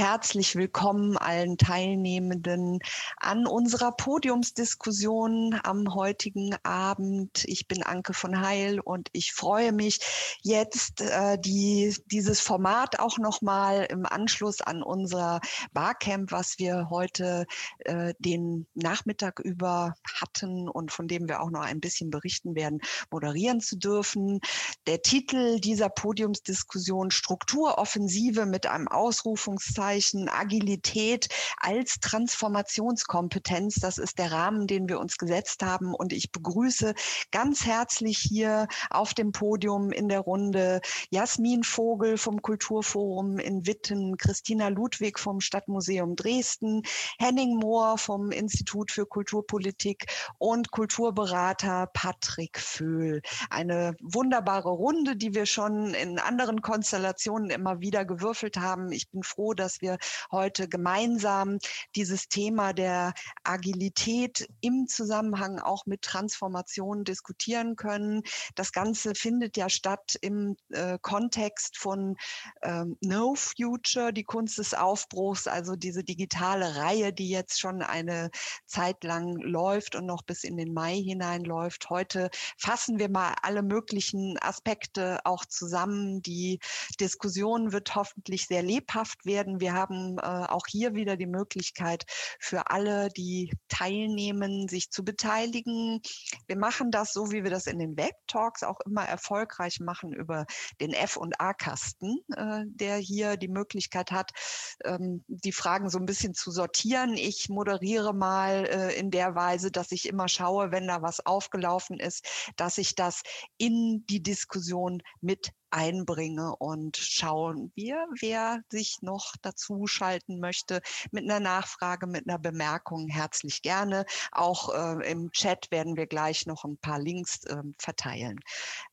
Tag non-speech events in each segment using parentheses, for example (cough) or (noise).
herzlich willkommen allen Teilnehmenden an unserer Podiumsdiskussion am heutigen Abend. Ich bin Anke von Heil und ich freue mich jetzt äh, die, dieses Format auch nochmal im Anschluss an unser Barcamp, was wir heute äh, den Nachmittag über hatten und von dem wir auch noch ein bisschen berichten werden, moderieren zu dürfen. Der Titel dieser Podiumsdiskussion Strukturoffensive mit einem Ausrufungszeichen Anführungszeichen Agilität als Transformationskompetenz. Das ist der Rahmen, den wir uns gesetzt haben. Und ich begrüße ganz herzlich hier auf dem Podium in der Runde Jasmin Vogel vom Kulturforum in Witten, Christina Ludwig vom Stadtmuseum Dresden, Henning Mohr vom Institut für Kulturpolitik und Kulturberater Patrick Föhl. Eine wunderbare Runde, die wir schon in anderen Konstellationen immer wieder gewürfelt haben. Ich bin froh, dass dass wir heute gemeinsam dieses Thema der Agilität im Zusammenhang auch mit Transformation diskutieren können. Das Ganze findet ja statt im äh, Kontext von ähm, No Future, die Kunst des Aufbruchs, also diese digitale Reihe, die jetzt schon eine Zeit lang läuft und noch bis in den Mai hineinläuft. Heute fassen wir mal alle möglichen Aspekte auch zusammen. Die Diskussion wird hoffentlich sehr lebhaft werden wir haben äh, auch hier wieder die Möglichkeit für alle, die teilnehmen, sich zu beteiligen. Wir machen das so, wie wir das in den Web-Talks auch immer erfolgreich machen über den F- und A-Kasten, äh, der hier die Möglichkeit hat, ähm, die Fragen so ein bisschen zu sortieren. Ich moderiere mal äh, in der Weise, dass ich immer schaue, wenn da was aufgelaufen ist, dass ich das in die Diskussion mit einbringe und schauen wir, wer sich noch dazu schalten möchte mit einer Nachfrage, mit einer Bemerkung, herzlich gerne. Auch äh, im Chat werden wir gleich noch ein paar Links äh, verteilen.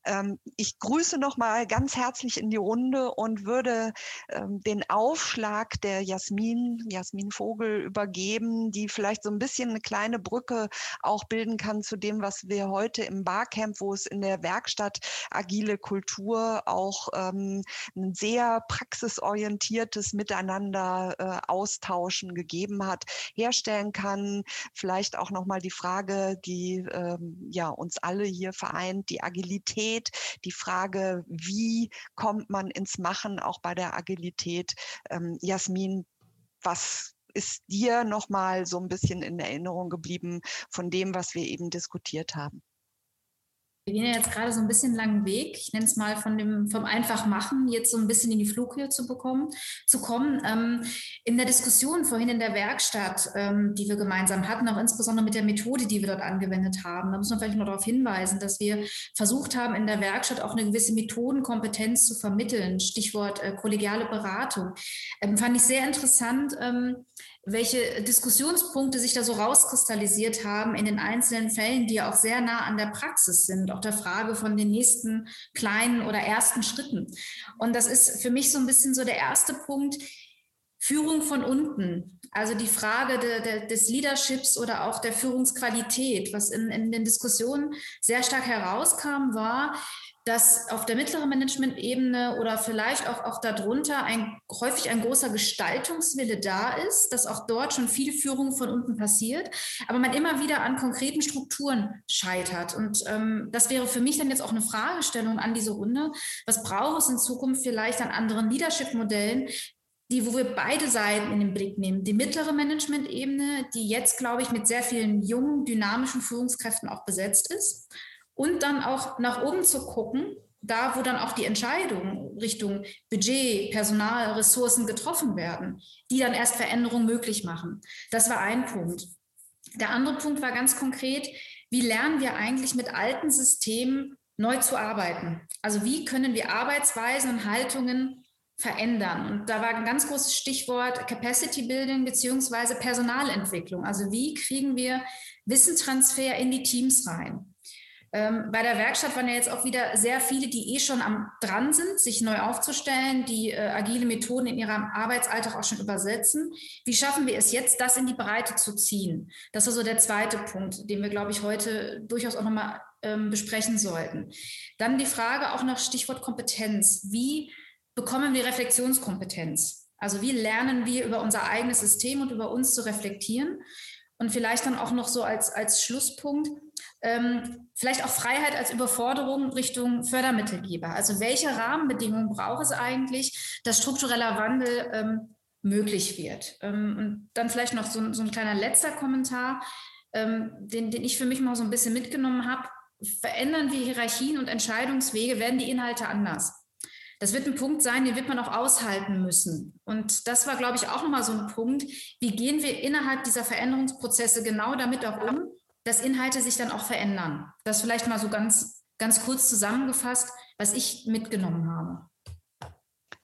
Ähm, ich grüße noch mal ganz herzlich in die Runde und würde ähm, den Aufschlag der Jasmin, Jasmin Vogel übergeben, die vielleicht so ein bisschen eine kleine Brücke auch bilden kann zu dem, was wir heute im Barcamp, wo es in der Werkstatt agile Kultur auch ähm, ein sehr praxisorientiertes Miteinander äh, austauschen gegeben hat, herstellen kann. Vielleicht auch nochmal die Frage, die ähm, ja uns alle hier vereint, die Agilität, die Frage, wie kommt man ins Machen auch bei der Agilität. Ähm, Jasmin, was ist dir nochmal so ein bisschen in Erinnerung geblieben von dem, was wir eben diskutiert haben? Wir gehen ja jetzt gerade so ein bisschen langen Weg. Ich nenne es mal von dem, vom Einfachmachen jetzt so ein bisschen in die Flughöhe zu bekommen, zu kommen. Ähm, in der Diskussion vorhin in der Werkstatt, ähm, die wir gemeinsam hatten, auch insbesondere mit der Methode, die wir dort angewendet haben, da muss man vielleicht noch darauf hinweisen, dass wir versucht haben, in der Werkstatt auch eine gewisse Methodenkompetenz zu vermitteln. Stichwort äh, kollegiale Beratung. Ähm, fand ich sehr interessant. Welche Diskussionspunkte sich da so rauskristallisiert haben in den einzelnen Fällen, die ja auch sehr nah an der Praxis sind, auch der Frage von den nächsten kleinen oder ersten Schritten. Und das ist für mich so ein bisschen so der erste Punkt, Führung von unten, also die Frage de, de, des Leaderships oder auch der Führungsqualität, was in, in den Diskussionen sehr stark herauskam, war, dass auf der mittleren Management-Ebene oder vielleicht auch, auch darunter ein, häufig ein großer Gestaltungswille da ist, dass auch dort schon viel Führung von unten passiert, aber man immer wieder an konkreten Strukturen scheitert. Und ähm, das wäre für mich dann jetzt auch eine Fragestellung an diese Runde. Was braucht es in Zukunft vielleicht an anderen Leadership-Modellen, die, wo wir beide Seiten in den Blick nehmen. Die mittlere Management-Ebene, die jetzt, glaube ich, mit sehr vielen jungen, dynamischen Führungskräften auch besetzt ist und dann auch nach oben zu gucken, da wo dann auch die Entscheidungen Richtung Budget, Personal, Ressourcen getroffen werden, die dann erst Veränderungen möglich machen. Das war ein Punkt. Der andere Punkt war ganz konkret, wie lernen wir eigentlich mit alten Systemen neu zu arbeiten? Also wie können wir Arbeitsweisen und Haltungen verändern? Und da war ein ganz großes Stichwort Capacity Building beziehungsweise Personalentwicklung. Also wie kriegen wir Wissentransfer in die Teams rein? Ähm, bei der Werkstatt waren ja jetzt auch wieder sehr viele, die eh schon am dran sind, sich neu aufzustellen, die äh, agile Methoden in ihrem Arbeitsalltag auch schon übersetzen. Wie schaffen wir es jetzt, das in die Breite zu ziehen? Das war so der zweite Punkt, den wir, glaube ich, heute durchaus auch nochmal ähm, besprechen sollten. Dann die Frage auch noch Stichwort Kompetenz. Wie bekommen wir Reflexionskompetenz? Also wie lernen wir über unser eigenes System und über uns zu reflektieren? Und vielleicht dann auch noch so als, als Schlusspunkt, ähm, vielleicht auch Freiheit als Überforderung Richtung Fördermittelgeber. Also welche Rahmenbedingungen braucht es eigentlich, dass struktureller Wandel ähm, möglich wird? Ähm, und dann vielleicht noch so, so, ein kleiner letzter Kommentar, ähm, den, den ich für mich mal so ein bisschen mitgenommen habe. Verändern wir Hierarchien und Entscheidungswege, werden die Inhalte anders. Das wird ein Punkt sein, den wird man auch aushalten müssen. Und das war, glaube ich, auch nochmal so ein Punkt. Wie gehen wir innerhalb dieser Veränderungsprozesse genau damit auch um, dass Inhalte sich dann auch verändern? Das vielleicht mal so ganz, ganz kurz zusammengefasst, was ich mitgenommen habe.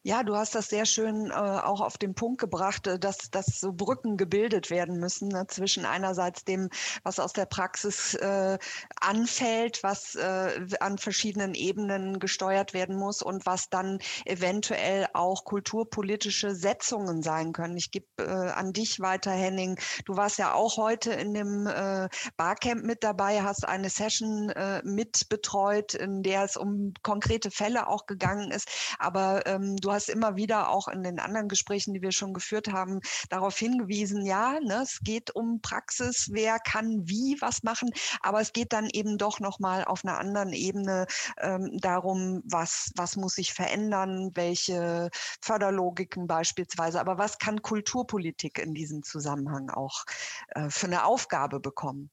Ja, du hast das sehr schön äh, auch auf den Punkt gebracht, äh, dass, dass so Brücken gebildet werden müssen ne, zwischen einerseits dem, was aus der Praxis äh, anfällt, was äh, an verschiedenen Ebenen gesteuert werden muss und was dann eventuell auch kulturpolitische Setzungen sein können. Ich gebe äh, an dich weiter, Henning. Du warst ja auch heute in dem äh, Barcamp mit dabei, hast eine Session mit betreut, in der es um konkrete Fälle auch gegangen ist. Aber ähm, du hast immer wieder auch in den anderen Gesprächen, die wir schon geführt haben, darauf hingewiesen, ja, ne, es geht um Praxis, wer kann wie was machen, aber es geht dann eben doch nochmal auf einer anderen Ebene ähm, darum, was, was muss sich verändern, welche Förderlogiken beispielsweise, aber was kann Kulturpolitik in diesem Zusammenhang auch äh, für eine Aufgabe bekommen?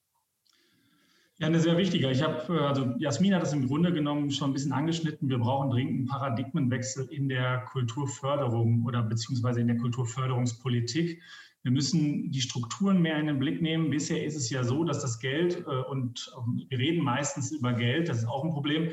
Ja, eine sehr wichtige. Ich habe, äh, also Jasmin hat das im Grunde genommen schon ein bisschen angeschnitten. Wir brauchen dringend einen Paradigmenwechsel in der Kulturförderung oder beziehungsweise in der Kulturförderungspolitik. Wir müssen die Strukturen mehr in den Blick nehmen. Bisher ist es ja so, dass das Geld, äh, und wir reden meistens über Geld, das ist auch ein Problem,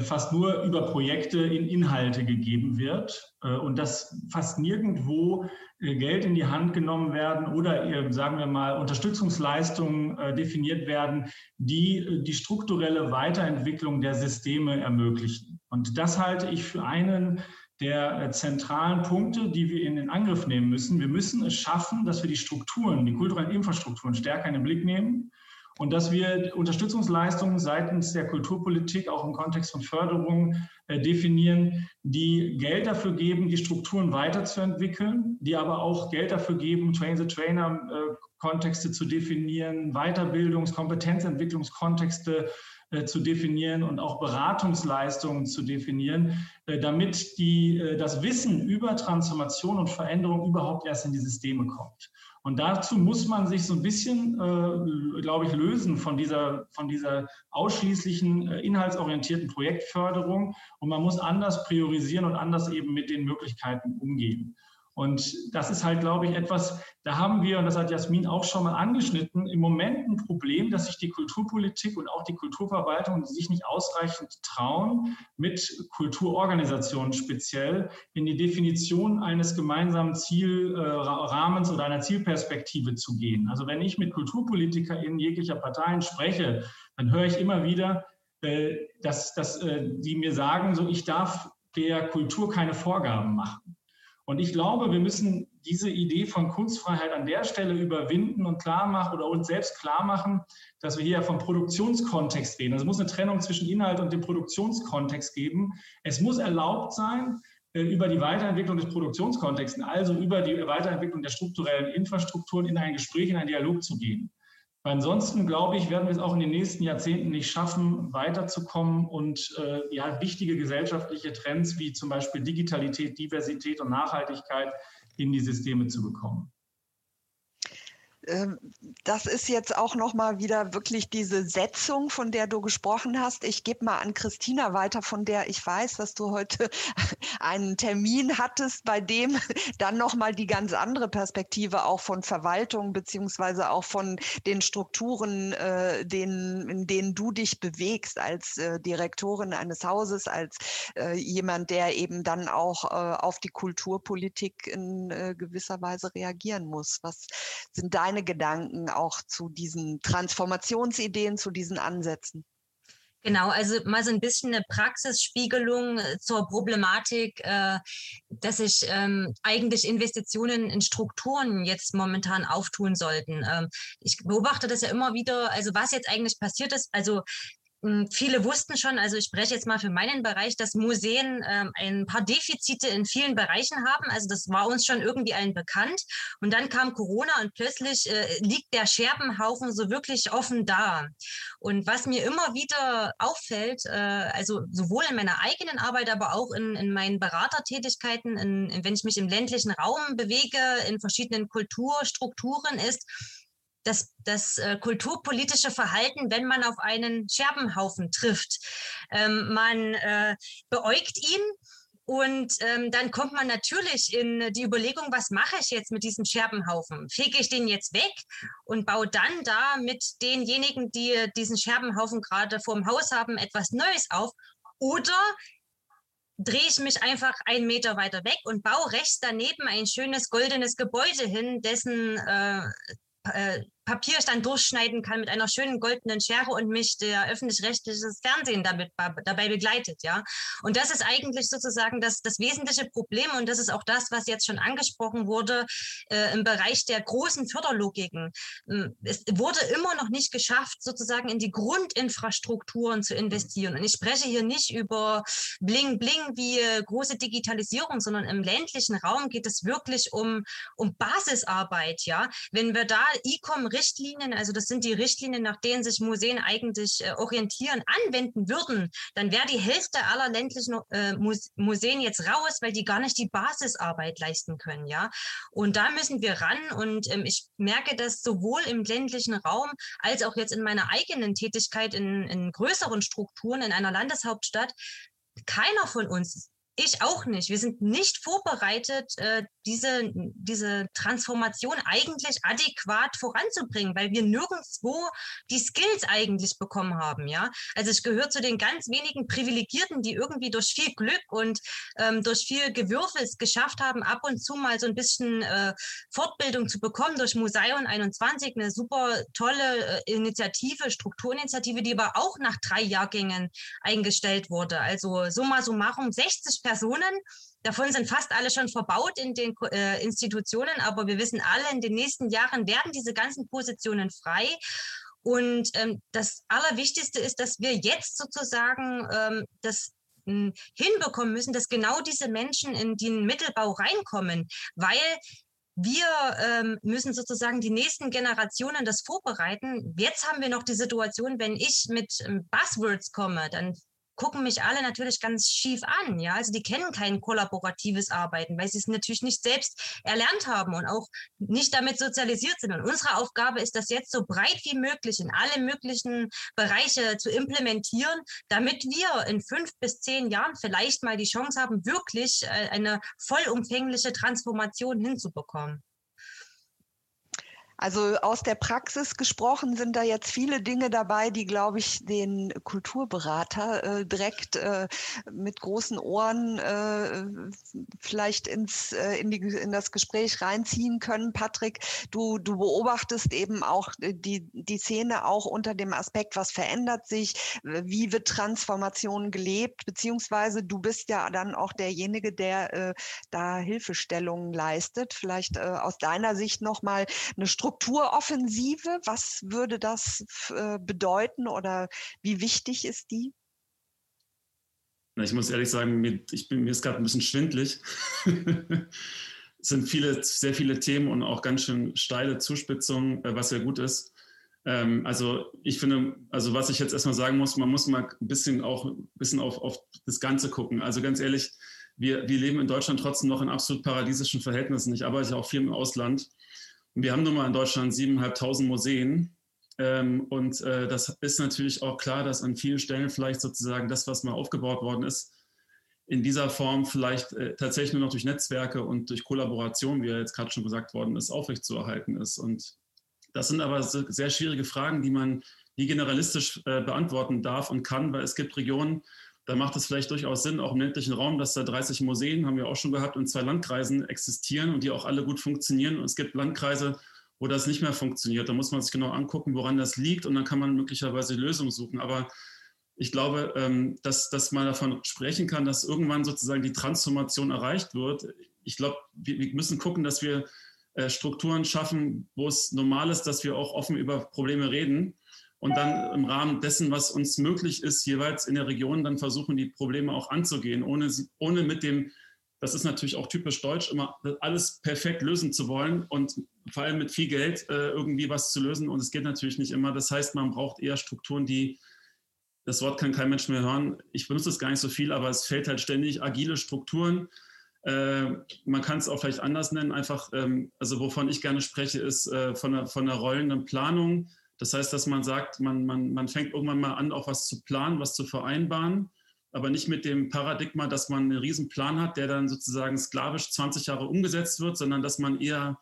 fast nur über Projekte in Inhalte gegeben wird und dass fast nirgendwo Geld in die Hand genommen werden oder sagen wir mal Unterstützungsleistungen äh, definiert werden, die äh, die strukturelle Weiterentwicklung der Systeme ermöglichen. Und das halte ich für einen der äh, zentralen Punkte, die wir in den Angriff nehmen müssen. Wir müssen es schaffen, dass wir die Strukturen, die kulturellen Infrastrukturen stärker in den Blick nehmen und dass wir Unterstützungsleistungen seitens der Kulturpolitik auch im Kontext von Förderung äh, definieren, die Geld dafür geben, die Strukturen weiterzuentwickeln, die aber auch Geld dafür geben, Train-the-Trainer-Kontexte äh, zu definieren, Weiterbildungs-, Kompetenzentwicklungskontexte äh, zu definieren und auch Beratungsleistungen zu definieren, damit die, das Wissen über Transformation und Veränderung überhaupt erst in die Systeme kommt. Und dazu muss man sich so ein bisschen, äh, glaube ich, lösen von dieser, von dieser ausschließlichen äh, inhaltsorientierten Projektförderung. Und man muss anders priorisieren und anders eben mit den Möglichkeiten umgehen. Und das ist halt, glaube ich, etwas, da haben wir, und das hat Jasmin auch schon mal angeschnitten, im Moment ein Problem, dass sich die Kulturpolitik und auch die Kulturverwaltung sich nicht ausreichend trauen, mit Kulturorganisationen speziell in die Definition eines gemeinsamen Zielrahmens oder einer Zielperspektive zu gehen. Also wenn ich mit KulturpolitikerInnen jeglicher Parteien spreche, dann höre ich immer wieder, äh, dass, dass äh, die mir sagen, so ich darf der Kultur keine Vorgaben machen. Und ich glaube, wir müssen diese Idee von Kunstfreiheit an der Stelle überwinden und klar machen oder uns selbst klar machen, dass wir hier vom Produktionskontext reden. Also es muss eine Trennung zwischen Inhalt und dem Produktionskontext geben. Es muss erlaubt sein, äh, über die Weiterentwicklung des Produktionskontexts, also über die Weiterentwicklung der strukturellen Infrastrukturen in ein Gespräch, in einen Dialog zu gehen. Ansonsten glaube ich, werden wir es auch in den nächsten Jahrzehnten nicht schaffen, weiterzukommen und äh, ja, wichtige gesellschaftliche Trends wie zum Beispiel Digitalität, Diversität und Nachhaltigkeit in die Systeme zu bekommen. Ähm, das ist jetzt auch noch mal wieder wirklich diese Setzung, von der du gesprochen hast. Ich gebe mal an Christina weiter, von der ich weiß, dass du heute (laughs) einen Termin hattest, bei dem dann noch mal die ganz andere Perspektive auch von Verwaltung beziehungsweise auch von den Strukturen, äh, denen, in denen du dich bewegst als äh, Direktorin eines Hauses, als äh, jemand, der eben dann auch äh, auf die Kulturpolitik in äh, gewisser Weise reagieren muss. Was sind deine deine Gedanken auch zu diesen Transformationsideen, zu diesen Ansätzen? Genau, also mal so ein bisschen eine Praxisspiegelung äh, zur Problematik, äh, dass sich ähm, eigentlich Investitionen in Strukturen jetzt momentan auftun sollten. Ähm, ich beobachte das ja immer wieder, also was jetzt eigentlich passiert ist, also viele wussten schon, also ich spreche jetzt mal für meinen Bereich, dass Museen ähm, ein paar Defizite in vielen Bereichen haben. Also das war uns schon irgendwie allen bekannt. Und dann kam Corona und plötzlich äh, liegt der Scherbenhaufen so wirklich offen da. Und was mir immer wieder auffällt, äh, also sowohl in meiner eigenen Arbeit, aber auch in, in meinen Beratertätigkeiten, in, in, wenn ich mich im ländlichen Raum bewege, in verschiedenen Kulturstrukturen ist, das, das äh, kulturpolitische Verhalten, wenn man auf einen Scherbenhaufen trifft. Ähm, man äh, beäugt ihn und ähm, dann kommt man natürlich in die Überlegung, was mache ich jetzt mit diesem Scherbenhaufen? Fege ich den jetzt weg und baue dann da mit denjenigen, die diesen Scherbenhaufen gerade vor dem Haus haben, etwas Neues auf? Oder drehe ich mich einfach einen Meter weiter weg und baue rechts daneben ein schönes goldenes Gebäude hin, dessen äh, äh, Papier dann durchschneiden kann mit einer schönen goldenen Schere und mich der öffentlich-rechtliche Fernsehen damit dabei begleitet, ja. Und das ist eigentlich sozusagen das, das wesentliche Problem und das ist auch das, was jetzt schon angesprochen wurde äh, im Bereich der großen Förderlogiken. Hm, es wurde immer noch nicht geschafft, sozusagen in die Grundinfrastrukturen zu investieren. Und ich spreche hier nicht über Bling Bling wie äh, große Digitalisierung, sondern im ländlichen Raum geht es wirklich um, um Basisarbeit, ja. Wenn wir da E-Com Richtlinien, also das sind die Richtlinien, nach denen sich Museen eigentlich äh, orientieren, anwenden würden, dann wäre die Hälfte aller ländlichen äh, Museen jetzt raus, weil die gar nicht die Basisarbeit leisten können, ja. Und da müssen wir ran und ähm, ich merke das sowohl im ländlichen Raum als auch jetzt in meiner eigenen Tätigkeit in, in größeren Strukturen in einer Landeshauptstadt. Keiner von uns ich auch nicht. Wir sind nicht vorbereitet, äh, diese, diese Transformation eigentlich adäquat voranzubringen, weil wir nirgendwo die Skills eigentlich bekommen haben. Ja, also ich gehöre zu den ganz wenigen Privilegierten, die irgendwie durch viel Glück und ähm, durch viel Gewürfel es geschafft haben, ab und zu mal so ein bisschen äh, Fortbildung zu bekommen durch Museum 21, eine super tolle äh, Initiative, Strukturinitiative, die aber auch nach drei Jahrgängen eingestellt wurde. Also summa summarum 60 Personen. Davon sind fast alle schon verbaut in den äh, Institutionen, aber wir wissen alle, in den nächsten Jahren werden diese ganzen Positionen frei. Und ähm, das Allerwichtigste ist, dass wir jetzt sozusagen ähm, das hm, hinbekommen müssen, dass genau diese Menschen in den Mittelbau reinkommen, weil wir ähm, müssen sozusagen die nächsten Generationen das vorbereiten. Jetzt haben wir noch die Situation, wenn ich mit ähm, Buzzwords komme, dann gucken mich alle natürlich ganz schief an. Ja, also die kennen kein kollaboratives Arbeiten, weil sie es natürlich nicht selbst erlernt haben und auch nicht damit sozialisiert sind. Und unsere Aufgabe ist, das jetzt so breit wie möglich in alle möglichen Bereiche zu implementieren, damit wir in fünf bis zehn Jahren vielleicht mal die Chance haben, wirklich äh, eine vollumfängliche Transformation hinzubekommen. Also aus der Praxis gesprochen sind da jetzt viele Dinge dabei, die, glaube ich, den Kulturberater äh, direkt äh, mit großen Ohren äh, vielleicht ins, äh, in, die, in das Gespräch reinziehen können. Patrick, du, du beobachtest eben auch die, die Szene auch unter dem Aspekt, was verändert sich, wie wird Transformation gelebt, beziehungsweise du bist ja dann auch derjenige, der äh, da Hilfestellungen leistet. Vielleicht äh, aus deiner Sicht nochmal eine Struktur Strukturoffensive, was würde das äh, bedeuten oder wie wichtig ist die? Ich muss ehrlich sagen, mir, ich bin, mir ist gerade ein bisschen schwindlig. (laughs) es sind viele, sehr viele Themen und auch ganz schön steile Zuspitzungen, äh, was ja gut ist. Ähm, also ich finde, also was ich jetzt erstmal sagen muss, man muss mal ein bisschen auch ein bisschen auf, auf das Ganze gucken. Also ganz ehrlich, wir, wir leben in Deutschland trotzdem noch in absolut paradiesischen Verhältnissen. Ich arbeite auch viel im Ausland wir haben nun mal in Deutschland 7.500 Museen. Ähm, und äh, das ist natürlich auch klar, dass an vielen Stellen vielleicht sozusagen das, was mal aufgebaut worden ist, in dieser Form vielleicht äh, tatsächlich nur noch durch Netzwerke und durch Kollaboration, wie ja jetzt gerade schon gesagt worden ist, aufrechtzuerhalten ist. Und das sind aber sehr schwierige Fragen, die man nie generalistisch äh, beantworten darf und kann, weil es gibt Regionen, da macht es vielleicht durchaus Sinn, auch im ländlichen Raum, dass da 30 Museen, haben wir auch schon gehabt, in zwei Landkreisen existieren und die auch alle gut funktionieren. Und es gibt Landkreise, wo das nicht mehr funktioniert. Da muss man sich genau angucken, woran das liegt und dann kann man möglicherweise Lösungen suchen. Aber ich glaube, ähm, dass, dass man davon sprechen kann, dass irgendwann sozusagen die Transformation erreicht wird. Ich glaube, wir müssen gucken, dass wir äh, Strukturen schaffen, wo es normal ist, dass wir auch offen über Probleme reden und dann im Rahmen dessen, was uns möglich ist, jeweils in der Region dann versuchen, die Probleme auch anzugehen, ohne, ohne mit dem, das ist natürlich auch typisch deutsch, immer alles perfekt lösen zu wollen und vor allem mit viel Geld äh, irgendwie was zu lösen. Und es geht natürlich nicht immer. Das heißt, man braucht eher Strukturen, die, das Wort kann kein Mensch mehr hören, ich benutze es gar nicht so viel, aber es fällt halt ständig, agile Strukturen. Äh, man kann es auch vielleicht anders nennen, einfach, ähm, also wovon ich gerne spreche, ist äh, von, der, von der rollenden Planung das heißt, dass man sagt, man, man, man fängt irgendwann mal an, auch was zu planen, was zu vereinbaren, aber nicht mit dem Paradigma, dass man einen riesen Plan hat, der dann sozusagen sklavisch 20 Jahre umgesetzt wird, sondern dass man eher,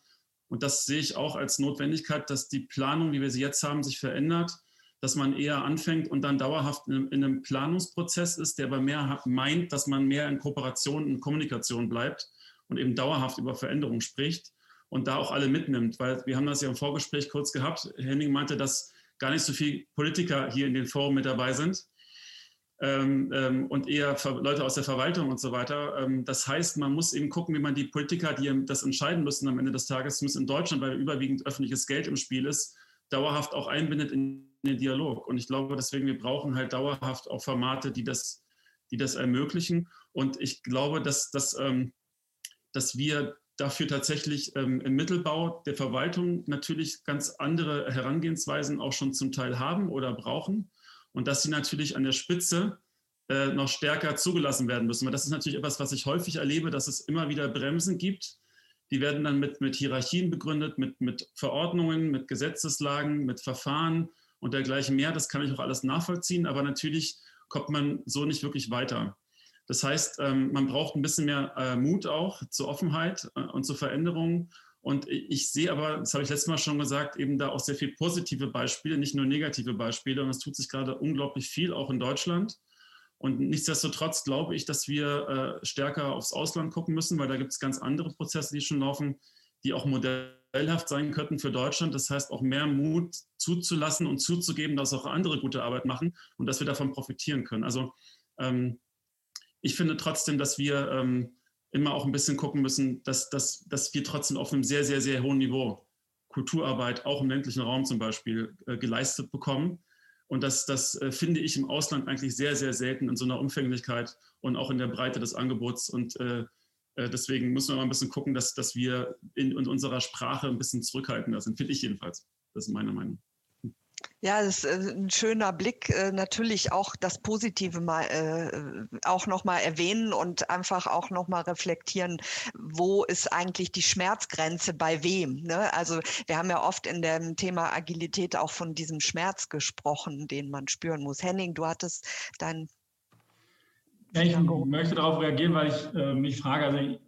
und das sehe ich auch als Notwendigkeit, dass die Planung, wie wir sie jetzt haben, sich verändert, dass man eher anfängt und dann dauerhaft in, in einem Planungsprozess ist, der aber mehr meint, dass man mehr in Kooperation und Kommunikation bleibt und eben dauerhaft über Veränderungen spricht und da auch alle mitnimmt. Weil wir haben das ja im Vorgespräch kurz gehabt. Henning meinte, dass gar nicht so viele Politiker hier in den Foren mit dabei sind ähm, ähm, und eher Leute aus der Verwaltung und so weiter. Ähm, das heißt, man muss eben gucken, wie man die Politiker, die das entscheiden müssen am Ende des Tages, zumindest in Deutschland, weil überwiegend öffentliches Geld im Spiel ist, dauerhaft auch einbindet in den Dialog. Und ich glaube, deswegen, wir brauchen halt dauerhaft auch Formate, die das, die das ermöglichen. Und ich glaube, dass, dass, ähm, dass wir dafür tatsächlich ähm, im Mittelbau der Verwaltung natürlich ganz andere Herangehensweisen auch schon zum Teil haben oder brauchen und dass sie natürlich an der Spitze äh, noch stärker zugelassen werden müssen. Weil das ist natürlich etwas, was ich häufig erlebe, dass es immer wieder Bremsen gibt. Die werden dann mit, mit Hierarchien begründet, mit, mit Verordnungen, mit Gesetzeslagen, mit Verfahren und dergleichen mehr. Das kann ich auch alles nachvollziehen, aber natürlich kommt man so nicht wirklich weiter. Das heißt, ähm, man braucht ein bisschen mehr äh, Mut auch zur Offenheit äh, und zur Veränderung. Und ich sehe aber, das habe ich letztes Mal schon gesagt, eben da auch sehr viele positive Beispiele, nicht nur negative Beispiele. Und es tut sich gerade unglaublich viel, auch in Deutschland. Und nichtsdestotrotz glaube ich, dass wir äh, stärker aufs Ausland gucken müssen, weil da gibt es ganz andere Prozesse, die schon laufen, die auch modellhaft sein könnten für Deutschland. Das heißt, auch mehr Mut zuzulassen und zuzugeben, dass auch andere gute Arbeit machen und dass wir davon profitieren können. Also ähm, ich finde trotzdem, dass wir ähm, immer auch ein bisschen gucken müssen, dass, dass, dass wir trotzdem auf einem sehr, sehr, sehr hohen Niveau Kulturarbeit, auch im ländlichen Raum zum Beispiel, äh, geleistet bekommen. Und das, das äh, finde ich im Ausland eigentlich sehr, sehr selten in so einer Umfänglichkeit und auch in der Breite des Angebots. Und äh, äh deswegen müssen wir mal ein bisschen gucken, dass, dass wir in, in unserer Sprache ein bisschen zurückhaltender sind, finde ich jedenfalls. Das ist meine Meinung. Ja, das ist äh, ein schöner Blick. Äh, natürlich auch das Positive mal äh, auch nochmal erwähnen und einfach auch nochmal reflektieren, wo ist eigentlich die Schmerzgrenze bei wem. Ne? Also wir haben ja oft in dem Thema Agilität auch von diesem Schmerz gesprochen, den man spüren muss. Henning, du hattest dein ja, ich möchte darauf reagieren, weil ich äh, mich frage, also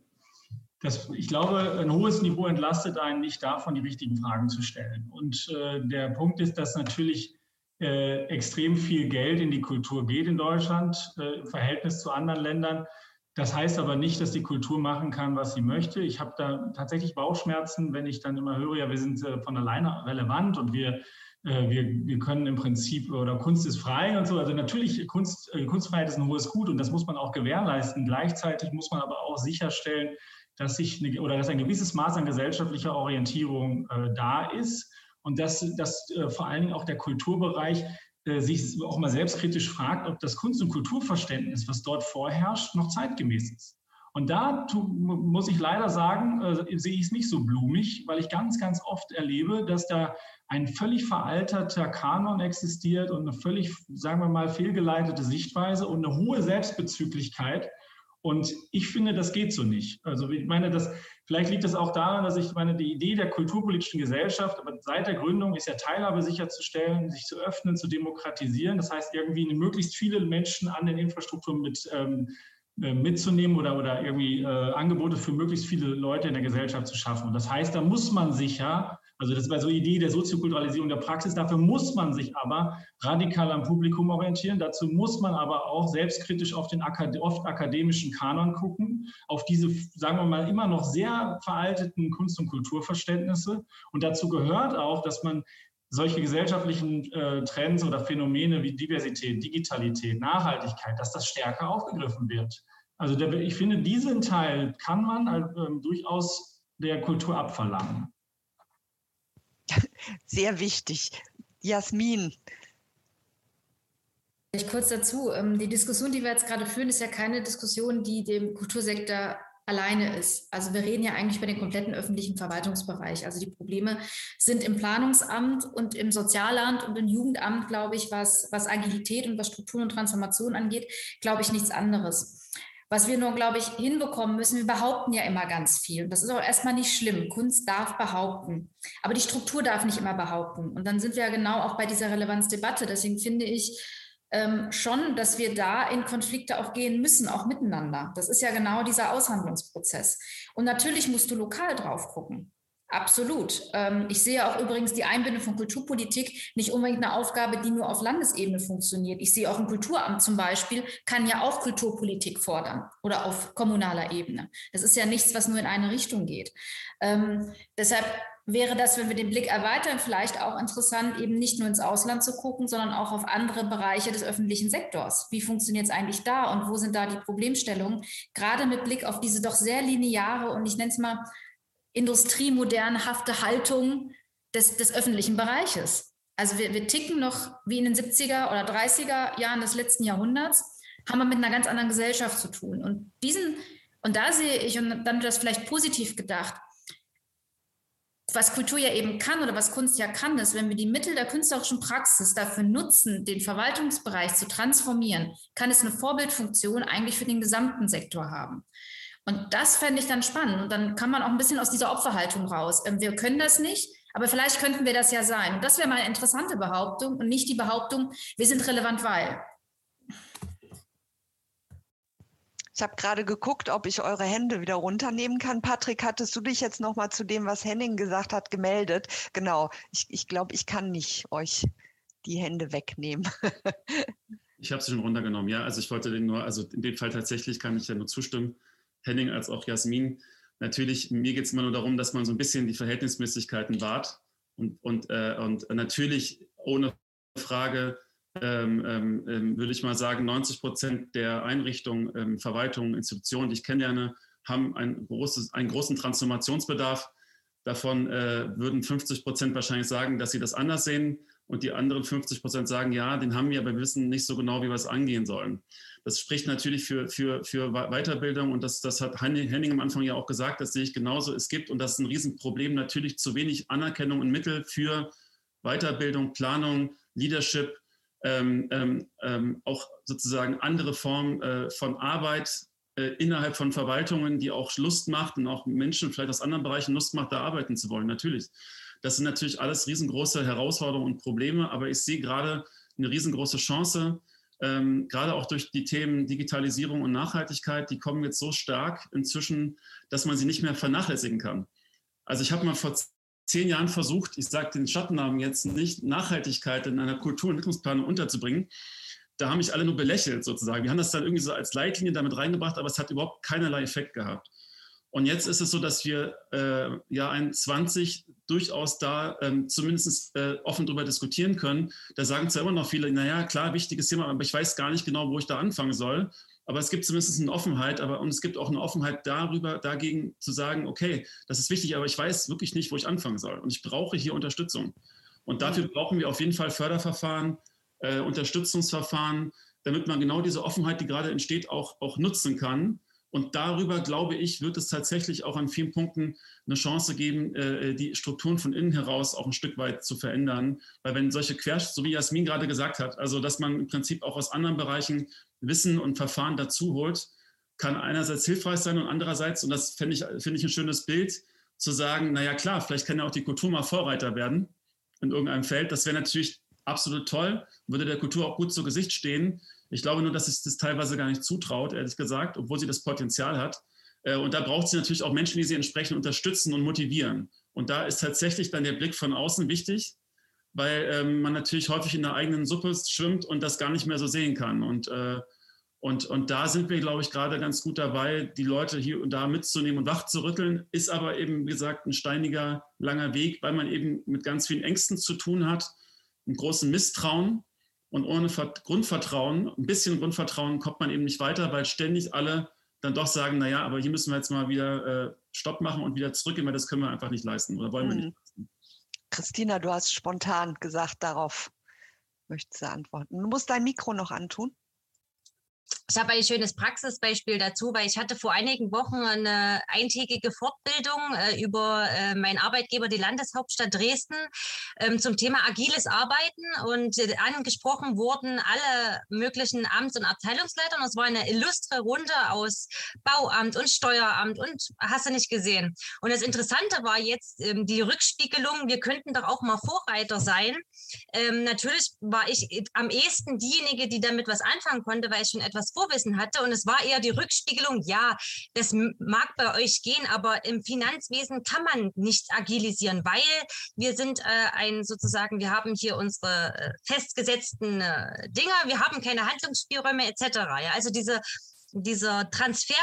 das, ich glaube, ein hohes Niveau entlastet einen nicht davon, die richtigen Fragen zu stellen. Und äh, der Punkt ist, dass natürlich äh, extrem viel Geld in die Kultur geht in Deutschland äh, im Verhältnis zu anderen Ländern. Das heißt aber nicht, dass die Kultur machen kann, was sie möchte. Ich habe da tatsächlich Bauchschmerzen, wenn ich dann immer höre, ja, wir sind äh, von alleine relevant und wir, äh, wir, wir können im Prinzip, oder Kunst ist frei und so. Also natürlich, Kunst, äh, Kunstfreiheit ist ein hohes Gut und das muss man auch gewährleisten. Gleichzeitig muss man aber auch sicherstellen, dass sich eine, oder dass ein gewisses Maß an gesellschaftlicher Orientierung äh, da ist und dass, dass äh, vor allen Dingen auch der Kulturbereich äh, sich auch mal selbstkritisch fragt, ob das Kunst- und Kulturverständnis, was dort vorherrscht, noch zeitgemäß ist. Und da tu, muss ich leider sagen, äh, sehe ich es nicht so blumig, weil ich ganz, ganz oft erlebe, dass da ein völlig veralterter Kanon existiert und eine völlig, sagen wir mal, fehlgeleitete Sichtweise und eine hohe Selbstbezüglichkeit und ich finde, das geht so nicht. Also ich meine, das, vielleicht liegt es auch daran, dass ich meine, die Idee der kulturpolitischen Gesellschaft, aber seit der Gründung ist ja Teilhabe sicherzustellen, sich zu öffnen, zu demokratisieren. Das heißt, irgendwie möglichst viele Menschen an den Infrastrukturen mit ähm, äh, mitzunehmen oder, oder irgendwie äh, Angebote für möglichst viele Leute in der Gesellschaft zu schaffen. Und das heißt, da muss man sich ja also das war so die Idee der Soziokulturalisierung der Praxis. Dafür muss man sich aber radikal am Publikum orientieren. Dazu muss man aber auch selbstkritisch auf den oft akademischen Kanon gucken, auf diese, sagen wir mal, immer noch sehr veralteten Kunst- und Kulturverständnisse. Und dazu gehört auch, dass man solche gesellschaftlichen äh, Trends oder Phänomene wie Diversität, Digitalität, Nachhaltigkeit, dass das stärker aufgegriffen wird. Also der, ich finde, diesen Teil kann man äh, durchaus der Kultur abverlangen. Sehr wichtig. Jasmin. Ich kurz dazu. Ähm, die Diskussion, die wir jetzt gerade führen, ist ja keine Diskussion, die dem Kultursektor alleine ist. Also wir reden ja eigentlich über den kompletten öffentlichen Verwaltungsbereich. Also die Probleme sind im Planungsamt und im Sozialamt und im Jugendamt, glaube ich, was, was Agilität und was Strukturen und Transformation angeht, glaube ich, nichts anderes. Was wir nur, glaube ich, hinbekommen müssen, wir behaupten ja immer ganz viel. Das ist auch erstmal nicht schlimm. Kunst darf behaupten. Aber die Struktur darf nicht immer behaupten. Und dann sind wir ja genau auch bei dieser Relevanzdebatte. Deswegen finde ich, ähm, schon, dass wir da in Konflikte auch gehen müssen, auch miteinander. Das ist ja genau dieser Aushandlungsprozess. Und natürlich musst du lokal drauf gucken. Absolut. Ähm, ich sehe auch übrigens die Einbindung von Kulturpolitik nicht unbedingt eine Aufgabe, die nur auf Landesebene funktioniert. Ich sehe auch ein Kulturamt zum Beispiel, kann ja auch Kulturpolitik fordern oder auf kommunaler Ebene. Das ist ja nichts, was nur in eine Richtung geht. Ähm, deshalb wäre das, wenn wir den Blick erweitern, vielleicht auch interessant, eben nicht nur ins Ausland zu gucken, sondern auch auf andere Bereiche des öffentlichen Sektors. Wie funktioniert es eigentlich da und wo sind da die Problemstellungen? Gerade mit Blick auf diese doch sehr lineare und ich nenne es mal industriemodernhafte Haltung des, des öffentlichen Bereiches. Also wir, wir ticken noch wie in den 70er oder 30er Jahren des letzten Jahrhunderts, haben wir mit einer ganz anderen Gesellschaft zu tun. Und diesen, und da sehe ich, und dann das vielleicht positiv gedacht, was Kultur ja eben kann oder was Kunst ja kann, ist, wenn wir die Mittel der künstlerischen Praxis dafür nutzen, den Verwaltungsbereich zu transformieren, kann es eine Vorbildfunktion eigentlich für den gesamten Sektor haben. Und das fände ich dann spannend. Und dann kann man auch ein bisschen aus dieser Opferhaltung raus. Ähm, wir können das nicht, aber vielleicht könnten wir das ja sein. Und das wäre mal eine interessante Behauptung und nicht die Behauptung, wir sind relevant, weil. Ich habe gerade geguckt, ob ich eure Hände wieder runternehmen kann. Patrick, hattest du dich jetzt noch mal zu dem, was Henning gesagt hat, gemeldet? Genau. Ich, ich glaube, ich kann nicht euch die Hände wegnehmen. (laughs) ich habe sie schon runtergenommen. Ja, also ich wollte den nur, also in dem Fall tatsächlich kann ich ja nur zustimmen. Henning als auch Jasmin. Natürlich, mir geht es immer nur darum, dass man so ein bisschen die Verhältnismäßigkeiten wahrt und, und, äh, und natürlich ohne Frage ähm, ähm, ähm, würde ich mal sagen, 90 Prozent der Einrichtungen, ähm, Verwaltungen, Institutionen, die ich kennenlerne, haben ein großes, einen großen Transformationsbedarf. Davon äh, würden 50 Prozent wahrscheinlich sagen, dass sie das anders sehen und die anderen 50 Prozent sagen, ja, den haben wir, aber wir wissen nicht so genau, wie wir es angehen sollen. Das spricht natürlich für, für, für Weiterbildung und das, das hat Henning am Anfang ja auch gesagt, das sehe ich genauso. Es gibt, und das ist ein Riesenproblem, natürlich zu wenig Anerkennung und Mittel für Weiterbildung, Planung, Leadership, ähm, ähm, ähm, auch sozusagen andere Formen äh, von Arbeit äh, innerhalb von Verwaltungen, die auch Lust macht und auch Menschen vielleicht aus anderen Bereichen Lust macht, da arbeiten zu wollen. Natürlich. Das sind natürlich alles riesengroße Herausforderungen und Probleme, aber ich sehe gerade eine riesengroße Chance, ähm, gerade auch durch die Themen Digitalisierung und Nachhaltigkeit, die kommen jetzt so stark inzwischen, dass man sie nicht mehr vernachlässigen kann. Also ich habe mal vor zehn Jahren versucht, ich sage den Schattennamen jetzt nicht, Nachhaltigkeit in einer Kultur- und Entwicklungsplanung unterzubringen. Da haben mich alle nur belächelt sozusagen. Wir haben das dann irgendwie so als Leitlinie damit reingebracht, aber es hat überhaupt keinerlei Effekt gehabt. Und jetzt ist es so, dass wir äh, ja ein 20 durchaus da ähm, zumindest äh, offen darüber diskutieren können. Da sagen zwar immer noch viele, naja, klar, wichtiges Thema, aber ich weiß gar nicht genau, wo ich da anfangen soll. Aber es gibt zumindest eine Offenheit, aber und es gibt auch eine Offenheit darüber, dagegen zu sagen, okay, das ist wichtig, aber ich weiß wirklich nicht, wo ich anfangen soll. Und ich brauche hier Unterstützung. Und dafür mhm. brauchen wir auf jeden Fall Förderverfahren, äh, Unterstützungsverfahren, damit man genau diese Offenheit, die gerade entsteht, auch, auch nutzen kann. Und darüber, glaube ich, wird es tatsächlich auch an vielen Punkten eine Chance geben, äh, die Strukturen von innen heraus auch ein Stück weit zu verändern. Weil wenn solche Quersch, so wie Jasmin gerade gesagt hat, also dass man im Prinzip auch aus anderen Bereichen Wissen und Verfahren dazu holt, kann einerseits hilfreich sein und andererseits, und das finde ich, finde ich ein schönes Bild, zu sagen, naja klar, vielleicht kann ja auch die Kultur mal Vorreiter werden in irgendeinem Feld. Das wäre natürlich absolut toll, würde der Kultur auch gut zu Gesicht stehen. Ich glaube nur, dass es das teilweise gar nicht zutraut, ehrlich gesagt, obwohl sie das Potenzial hat. Äh, und da braucht sie natürlich auch Menschen, die sie entsprechend unterstützen und motivieren. Und da ist tatsächlich dann der Blick von außen wichtig, weil ähm, man natürlich häufig in der eigenen Suppe schwimmt und das gar nicht mehr so sehen kann. Und, äh, und, und da sind wir, glaube ich, gerade ganz gut dabei, die Leute hier und da mitzunehmen und wach zu rütteln. Ist aber eben, wie gesagt, ein steiniger, langer Weg, weil man eben mit ganz vielen Ängsten zu tun hat, einem großen Misstrauen. Und ohne Grundvertrauen, ein bisschen Grundvertrauen, kommt man eben nicht weiter, weil ständig alle dann doch sagen, naja, aber hier müssen wir jetzt mal wieder äh, Stopp machen und wieder zurückgehen, weil das können wir einfach nicht leisten oder wollen wir nicht mhm. leisten. Christina, du hast spontan gesagt, darauf möchtest du antworten. Du musst dein Mikro noch antun. Ich habe ein schönes Praxisbeispiel dazu, weil ich hatte vor einigen Wochen eine eintägige Fortbildung äh, über äh, meinen Arbeitgeber, die Landeshauptstadt Dresden, ähm, zum Thema agiles Arbeiten und äh, angesprochen wurden alle möglichen Amts- und Abteilungsleiter. Und es war eine illustre Runde aus Bauamt und Steueramt und hast du nicht gesehen. Und das Interessante war jetzt ähm, die Rückspiegelung. Wir könnten doch auch mal Vorreiter sein. Ähm, natürlich war ich am ehesten diejenige, die damit was anfangen konnte, weil ich schon etwas Vorwissen hatte. Und es war eher die Rückspiegelung, ja, das mag bei euch gehen, aber im Finanzwesen kann man nicht agilisieren, weil wir sind äh, ein sozusagen, wir haben hier unsere äh, festgesetzten äh, Dinge, wir haben keine Handlungsspielräume etc. Ja, also diese dieser Transfer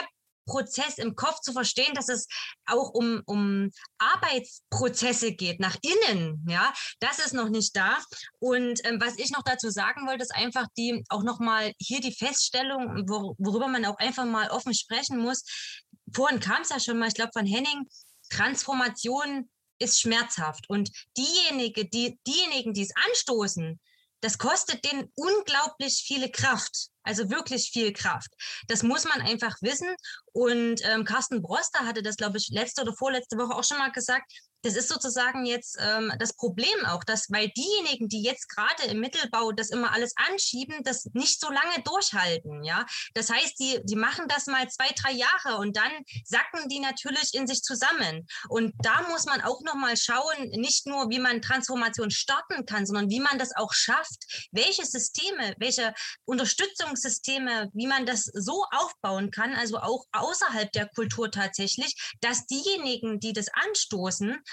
Prozess im Kopf zu verstehen, dass es auch um, um Arbeitsprozesse geht, nach innen, ja, das ist noch nicht da. Und ähm, was ich noch dazu sagen wollte, ist einfach die, auch nochmal hier die Feststellung, wor worüber man auch einfach mal offen sprechen muss. Vorhin kam es ja schon mal, ich glaube von Henning, Transformation ist schmerzhaft. Und diejenige, die, diejenigen, die es anstoßen, das kostet denen unglaublich viele Kraft. Also wirklich viel Kraft. Das muss man einfach wissen. Und ähm, Carsten Broster hatte das, glaube ich, letzte oder vorletzte Woche auch schon mal gesagt. Das ist sozusagen jetzt ähm, das Problem auch, dass weil diejenigen, die jetzt gerade im Mittelbau das immer alles anschieben, das nicht so lange durchhalten. Ja, das heißt, die die machen das mal zwei drei Jahre und dann sacken die natürlich in sich zusammen. Und da muss man auch noch mal schauen, nicht nur wie man Transformation starten kann, sondern wie man das auch schafft, welche Systeme, welche Unterstützung Bildungssysteme, wie man das so aufbauen kann, also auch außerhalb der Kultur tatsächlich, dass diejenigen, die das anstoßen,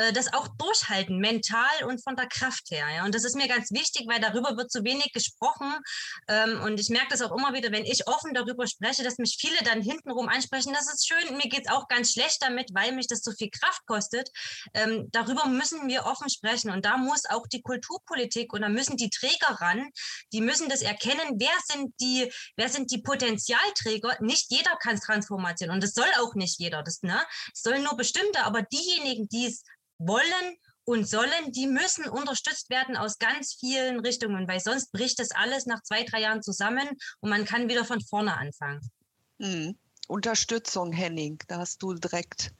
äh, das auch durchhalten, mental und von der Kraft her. Ja? Und das ist mir ganz wichtig, weil darüber wird zu wenig gesprochen. Ähm, und ich merke das auch immer wieder, wenn ich offen darüber spreche, dass mich viele dann hintenrum ansprechen, das ist schön, mir geht es auch ganz schlecht damit, weil mich das so viel Kraft kostet. Ähm, darüber müssen wir offen sprechen. Und da muss auch die Kulturpolitik und da müssen die Träger ran, die müssen das erkennen, wer sind die, wer sind die Potenzialträger. Nicht jeder kann Transformation und das soll auch nicht jeder. Das, ne? Es sollen nur bestimmte, aber diejenigen, die es wollen und sollen, die müssen unterstützt werden aus ganz vielen Richtungen, weil sonst bricht das alles nach zwei, drei Jahren zusammen und man kann wieder von vorne anfangen. Hm. Unterstützung, Henning, da hast du direkt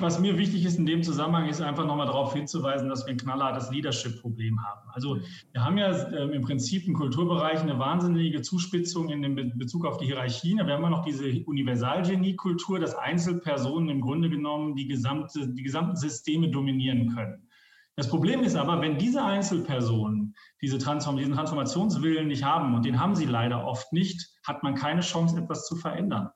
was mir wichtig ist in dem Zusammenhang, ist einfach nochmal darauf hinzuweisen, dass wir ein knallhartes Leadership-Problem haben. Also wir haben ja äh, im Prinzip im Kulturbereich eine wahnsinnige Zuspitzung in Bezug auf die Hierarchien. Wir haben immer noch diese Universalgenie-Kultur, dass Einzelpersonen im Grunde genommen die, gesamte, die gesamten Systeme dominieren können. Das Problem ist aber, wenn diese Einzelpersonen diese Transform diesen Transformationswillen nicht haben, und den haben sie leider oft nicht, hat man keine Chance, etwas zu verändern.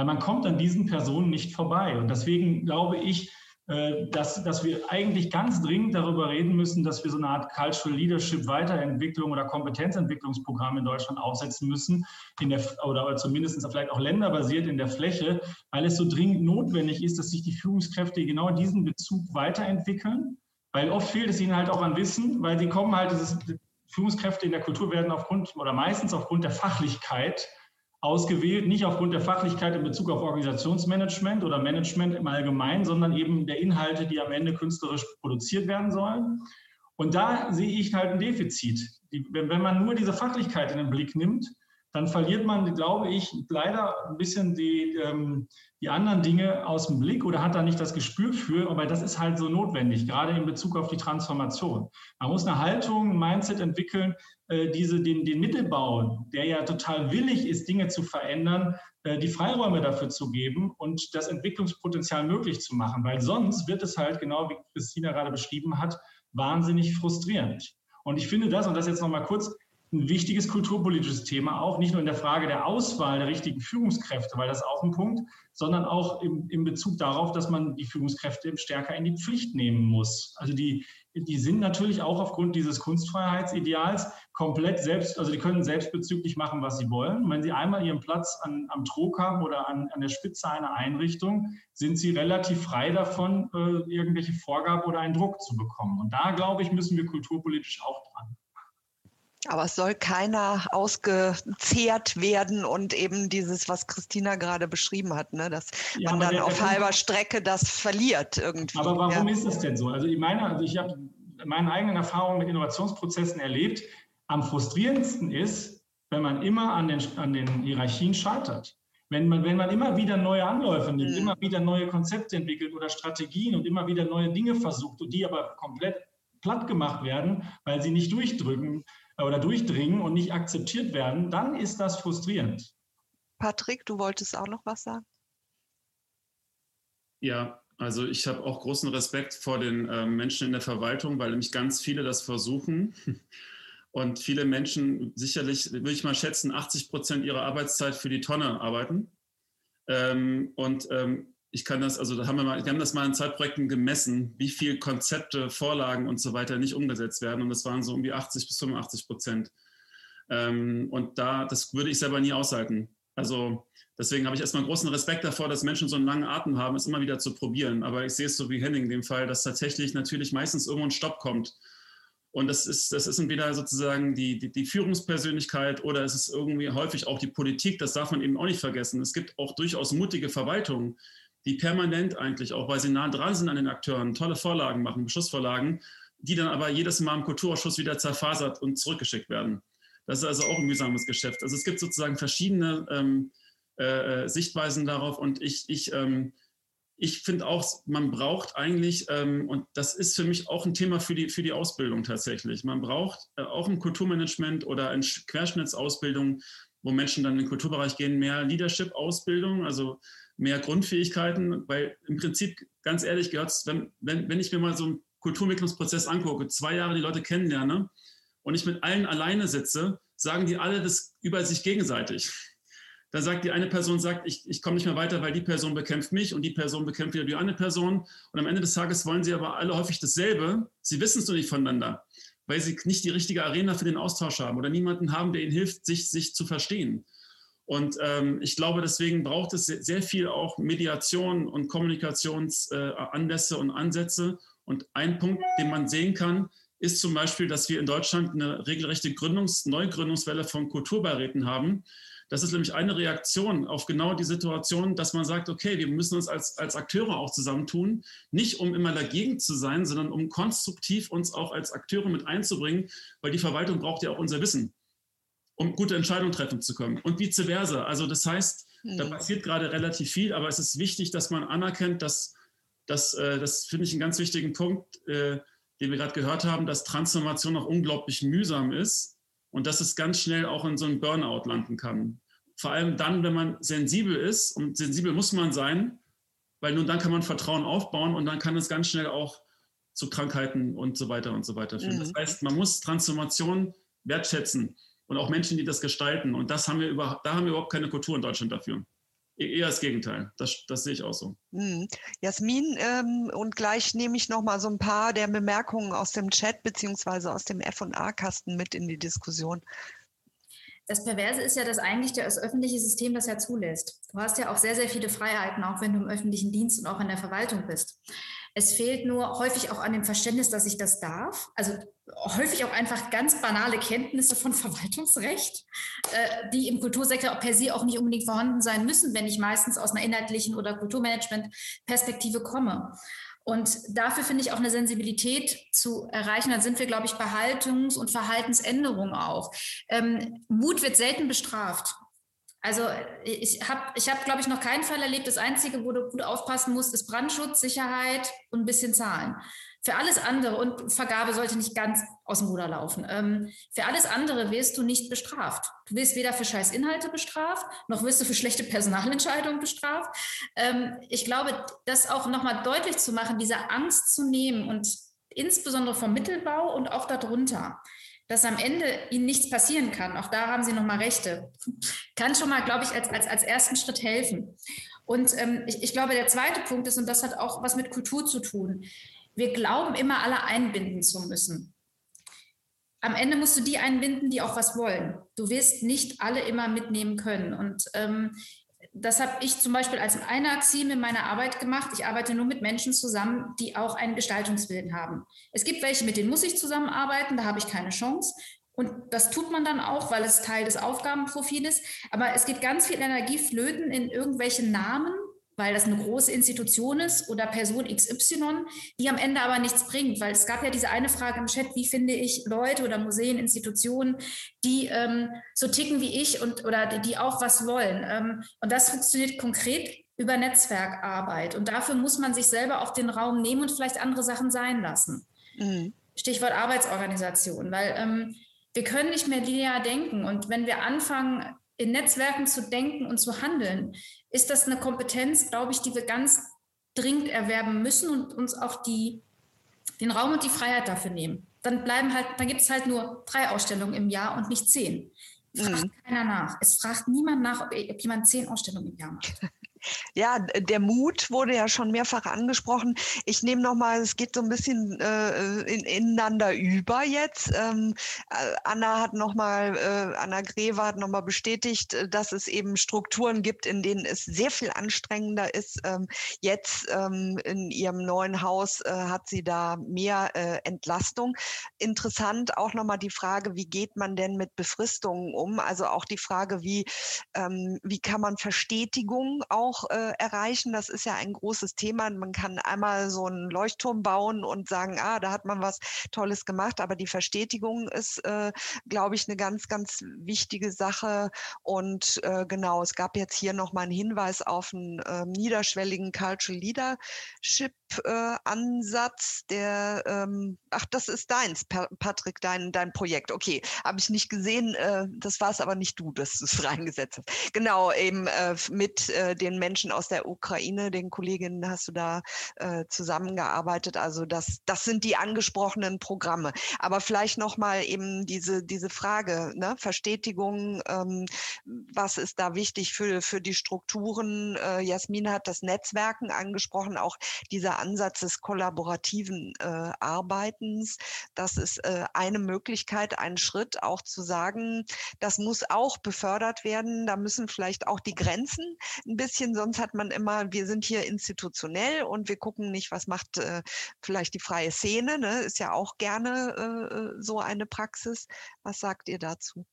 Weil man kommt an diesen Personen nicht vorbei. Und deswegen glaube ich, äh, dass, dass wir eigentlich ganz dringend darüber reden müssen, dass wir so eine Art Cultural Leadership Weiterentwicklung oder Kompetenzentwicklungsprogramm in Deutschland aufsetzen müssen, in der, oder zumindest vielleicht auch länderbasiert in der Fläche, weil es so dringend notwendig ist, dass sich die Führungskräfte genau in diesem Bezug weiterentwickeln. Weil oft fehlt es ihnen halt auch an Wissen, weil sie kommen halt, dieses, Führungskräfte in der Kultur werden aufgrund oder meistens aufgrund der Fachlichkeit ausgewählt, nicht aufgrund der Fachlichkeit in Bezug auf Organisationsmanagement oder Management im Allgemeinen, sondern eben der Inhalte, die am Ende künstlerisch produziert werden sollen. Und da sehe ich halt ein Defizit. wenn man nur diese Fachlichkeit in den Blick nimmt, dann verliert man, glaube ich, leider ein bisschen die, ähm, die anderen Dinge aus dem Blick oder hat da nicht das Gespür für, aber das ist halt so notwendig, gerade in Bezug auf die Transformation. Man muss eine Haltung, ein Mindset entwickeln, äh, diese, den, den Mittelbau, der ja total willig ist, Dinge zu verändern, äh, die Freiräume dafür zu geben und das Entwicklungspotenzial möglich zu machen, weil sonst wird es halt, genau wie Christina gerade beschrieben hat, wahnsinnig frustrierend. Und ich finde das, und das jetzt nochmal kurz, ein wichtiges kulturpolitisches Thema auch, nicht nur in der Frage der Auswahl der richtigen Führungskräfte, weil das auch ein Punkt, sondern auch im, im Bezug darauf, dass man die Führungskräfte stärker in die Pflicht nehmen muss. Also die, die sind natürlich auch aufgrund dieses Kunstfreiheitsideals komplett selbst, also die können selbstbezüglich machen, was sie wollen. Wenn sie einmal ihren Platz an, am Trog haben oder an, an der Spitze einer Einrichtung, sind sie relativ frei davon, äh, irgendwelche Vorgaben oder einen Druck zu bekommen. Und da, glaube ich, müssen wir kulturpolitisch auch dran. Aber es soll keiner ausgezehrt werden und eben dieses, was Christina gerade beschrieben hat, ne, dass ja, man dann der, auf der halber Strecke das verliert irgendwie. Aber warum ja. ist es denn so? Also ich meine, also ich habe meine eigenen Erfahrungen mit Innovationsprozessen erlebt. Am frustrierendsten ist, wenn man immer an den, an den Hierarchien scheitert. Wenn man, wenn man immer wieder neue Anläufe nimmt, mhm. immer wieder neue Konzepte entwickelt oder Strategien und immer wieder neue Dinge versucht und die aber komplett platt gemacht werden, weil sie nicht durchdrücken, oder durchdringen und nicht akzeptiert werden, dann ist das frustrierend. Patrick, du wolltest auch noch was sagen? Ja, also ich habe auch großen Respekt vor den äh, Menschen in der Verwaltung, weil nämlich ganz viele das versuchen. (laughs) Und viele Menschen, sicherlich, würde ich mal schätzen, 80 Prozent ihrer Arbeitszeit für die Tonne arbeiten. Ähm, und ähm, ich kann das, also da haben wir mal, wir haben das mal in Zeitprojekten gemessen, wie viele Konzepte, Vorlagen und so weiter nicht umgesetzt werden. Und das waren so um die 80 bis 85 Prozent. Ähm, und da, das würde ich selber nie aushalten. Also deswegen habe ich erstmal großen Respekt davor, dass Menschen so einen langen Atem haben, es immer wieder zu probieren. Aber ich sehe es so wie Henning in dem Fall, dass tatsächlich natürlich meistens irgendwo ein Stopp kommt. Und das ist, das ist entweder sozusagen die, die, die, Führungspersönlichkeit oder es ist irgendwie häufig auch die Politik. Das darf man eben auch nicht vergessen. Es gibt auch durchaus mutige Verwaltungen, die permanent eigentlich, auch weil sie nah dran sind an den Akteuren, tolle Vorlagen machen, Beschlussvorlagen, die dann aber jedes Mal im Kulturausschuss wieder zerfasert und zurückgeschickt werden. Das ist also auch ein mühsames Geschäft. Also es gibt sozusagen verschiedene ähm, äh, äh Sichtweisen darauf und ich, ich, ähm, ich finde auch, man braucht eigentlich, ähm, und das ist für mich auch ein Thema für die, für die Ausbildung tatsächlich, man braucht äh, auch im Kulturmanagement oder in Querschnittsausbildung, wo Menschen dann in den Kulturbereich gehen, mehr Leadership-Ausbildung, also mehr Grundfähigkeiten, weil im Prinzip, ganz ehrlich gehört wenn, wenn, wenn ich mir mal so einen Kulturentwicklungsprozess angucke, zwei Jahre die Leute kennenlerne und ich mit allen alleine sitze, sagen die alle das über sich gegenseitig. Da sagt die eine Person, sagt, ich, ich komme nicht mehr weiter, weil die Person bekämpft mich und die Person bekämpft wieder die andere Person. Und am Ende des Tages wollen sie aber alle häufig dasselbe. Sie wissen es nur nicht voneinander, weil sie nicht die richtige Arena für den Austausch haben oder niemanden haben, der ihnen hilft, sich, sich zu verstehen. Und ähm, ich glaube, deswegen braucht es sehr viel auch Mediation und Kommunikationsanlässe äh, und Ansätze. Und ein Punkt, den man sehen kann, ist zum Beispiel, dass wir in Deutschland eine regelrechte Gründungs-, Neugründungswelle von Kulturbeiräten haben. Das ist nämlich eine Reaktion auf genau die Situation, dass man sagt, okay, wir müssen uns als, als Akteure auch zusammentun, nicht um immer dagegen zu sein, sondern um konstruktiv uns auch als Akteure mit einzubringen, weil die Verwaltung braucht ja auch unser Wissen um gute Entscheidungen treffen zu können. Und vice versa. Also das heißt, mhm. da passiert gerade relativ viel, aber es ist wichtig, dass man anerkennt, dass, dass äh, das finde ich einen ganz wichtigen Punkt, äh, den wir gerade gehört haben, dass Transformation auch unglaublich mühsam ist und dass es ganz schnell auch in so einen Burnout landen kann. Vor allem dann, wenn man sensibel ist und sensibel muss man sein, weil nur dann kann man Vertrauen aufbauen und dann kann es ganz schnell auch zu Krankheiten und so weiter und so weiter führen. Mhm. Das heißt, man muss Transformation wertschätzen und auch Menschen, die das gestalten. Und das haben wir über, da haben wir überhaupt keine Kultur in Deutschland dafür. Eher das Gegenteil. Das, das sehe ich auch so. Hm. Jasmin, ähm, und gleich nehme ich noch mal so ein paar der Bemerkungen aus dem Chat beziehungsweise aus dem F&A-Kasten mit in die Diskussion. Das Perverse ist ja, dass eigentlich das öffentliche System das ja zulässt. Du hast ja auch sehr, sehr viele Freiheiten, auch wenn du im öffentlichen Dienst und auch in der Verwaltung bist. Es fehlt nur häufig auch an dem Verständnis, dass ich das darf. Also häufig auch einfach ganz banale Kenntnisse von (laughs) Verwaltungsrecht, äh, die im Kultursektor per se auch nicht unbedingt vorhanden sein müssen, wenn ich meistens aus einer inhaltlichen oder Kulturmanagement-Perspektive komme. Und dafür finde ich auch eine Sensibilität zu erreichen. Dann sind wir, glaube ich, bei Haltungs- und Verhaltensänderungen auch. Ähm, Mut wird selten bestraft. Also ich habe, ich hab, glaube ich, noch keinen Fall erlebt. Das Einzige, wo du gut aufpassen musst, ist Brandschutz, Sicherheit und ein bisschen Zahlen. Für alles andere, und Vergabe sollte nicht ganz aus dem Ruder laufen, ähm, für alles andere wirst du nicht bestraft. Du wirst weder für Scheißinhalte bestraft, noch wirst du für schlechte Personalentscheidungen bestraft. Ähm, ich glaube, das auch nochmal deutlich zu machen, diese Angst zu nehmen und insbesondere vom Mittelbau und auch darunter dass am Ende ihnen nichts passieren kann. Auch da haben sie nochmal Rechte. Kann schon mal, glaube ich, als, als, als ersten Schritt helfen. Und ähm, ich, ich glaube, der zweite Punkt ist, und das hat auch was mit Kultur zu tun, wir glauben immer, alle einbinden zu müssen. Am Ende musst du die einbinden, die auch was wollen. Du wirst nicht alle immer mitnehmen können. Und ähm, das habe ich zum Beispiel als eine Axime in meiner Arbeit gemacht. Ich arbeite nur mit Menschen zusammen, die auch einen Gestaltungswillen haben. Es gibt welche, mit denen muss ich zusammenarbeiten, da habe ich keine Chance. Und das tut man dann auch, weil es Teil des Aufgabenprofils ist. Aber es geht ganz viel Energie flöten in irgendwelche Namen, weil das eine große Institution ist oder Person XY, die am Ende aber nichts bringt. Weil es gab ja diese eine Frage im Chat, wie finde ich Leute oder Museen, Institutionen, die ähm, so ticken wie ich und oder die, auch was wollen. Ähm, und das funktioniert konkret über Netzwerkarbeit. Und dafür muss man sich selber auch den Raum nehmen und vielleicht andere Sachen sein lassen. Mhm. Stichwort Arbeitsorganisation, weil ähm, wir können nicht mehr linear denken. Und wenn wir anfangen, in Netzwerken zu denken und zu handeln, ist das eine Kompetenz, glaube ich, die wir ganz dringend erwerben müssen und uns auch die, den Raum und die Freiheit dafür nehmen. Dann bleiben halt, dann gibt es halt nur drei Ausstellungen im Jahr und nicht zehn. Fragt mhm. keiner nach. Es fragt niemand nach, ob, ob jemand zehn Ausstellungen im Jahr macht. Ja, der Mut wurde ja schon mehrfach angesprochen. Ich nehme noch mal, es geht so ein bisschen äh, in, ineinander über jetzt. Ähm, äh, Anna hat noch mal, äh, Anna Greve hat noch mal bestätigt, äh, dass es eben Strukturen gibt, in denen es sehr viel anstrengender ist. Ähm, jetzt ähm, in ihrem neuen Haus äh, hat sie da mehr äh, Entlastung. Interessant auch noch mal die Frage, wie geht man denn mit Befristungen um? Also auch die Frage, wie ähm, wie kann man Verstetigung auch auch äh, erreichen. Das ist ja ein großes Thema. Man kann einmal so einen Leuchtturm bauen und sagen, ah, da hat man was Tolles gemacht. Aber die Verstetigung ist, äh, glaube ich, eine ganz, ganz wichtige Sache. Und äh, genau, es gab jetzt hier nochmal einen Hinweis auf einen äh, niederschwelligen Cultural Leadership äh, Ansatz, der, ähm, ach, das ist deins, Patrick, dein, dein Projekt. Okay, habe ich nicht gesehen. Äh, das war es aber nicht du, dass du es (laughs) reingesetzt hast. Genau, eben äh, mit äh, den Menschen aus der Ukraine, den Kolleginnen hast du da äh, zusammengearbeitet. Also das, das sind die angesprochenen Programme. Aber vielleicht nochmal eben diese, diese Frage, ne? Verstetigung, ähm, was ist da wichtig für, für die Strukturen? Äh, Jasmin hat das Netzwerken angesprochen, auch dieser Ansatz des kollaborativen äh, Arbeitens. Das ist äh, eine Möglichkeit, ein Schritt auch zu sagen, das muss auch befördert werden. Da müssen vielleicht auch die Grenzen ein bisschen, sonst hat man immer, wir sind hier institutionell und wir gucken nicht, was macht äh, vielleicht die freie Szene. Ne? Ist ja auch gerne äh, äh so eine Praxis. Was sagt ihr dazu?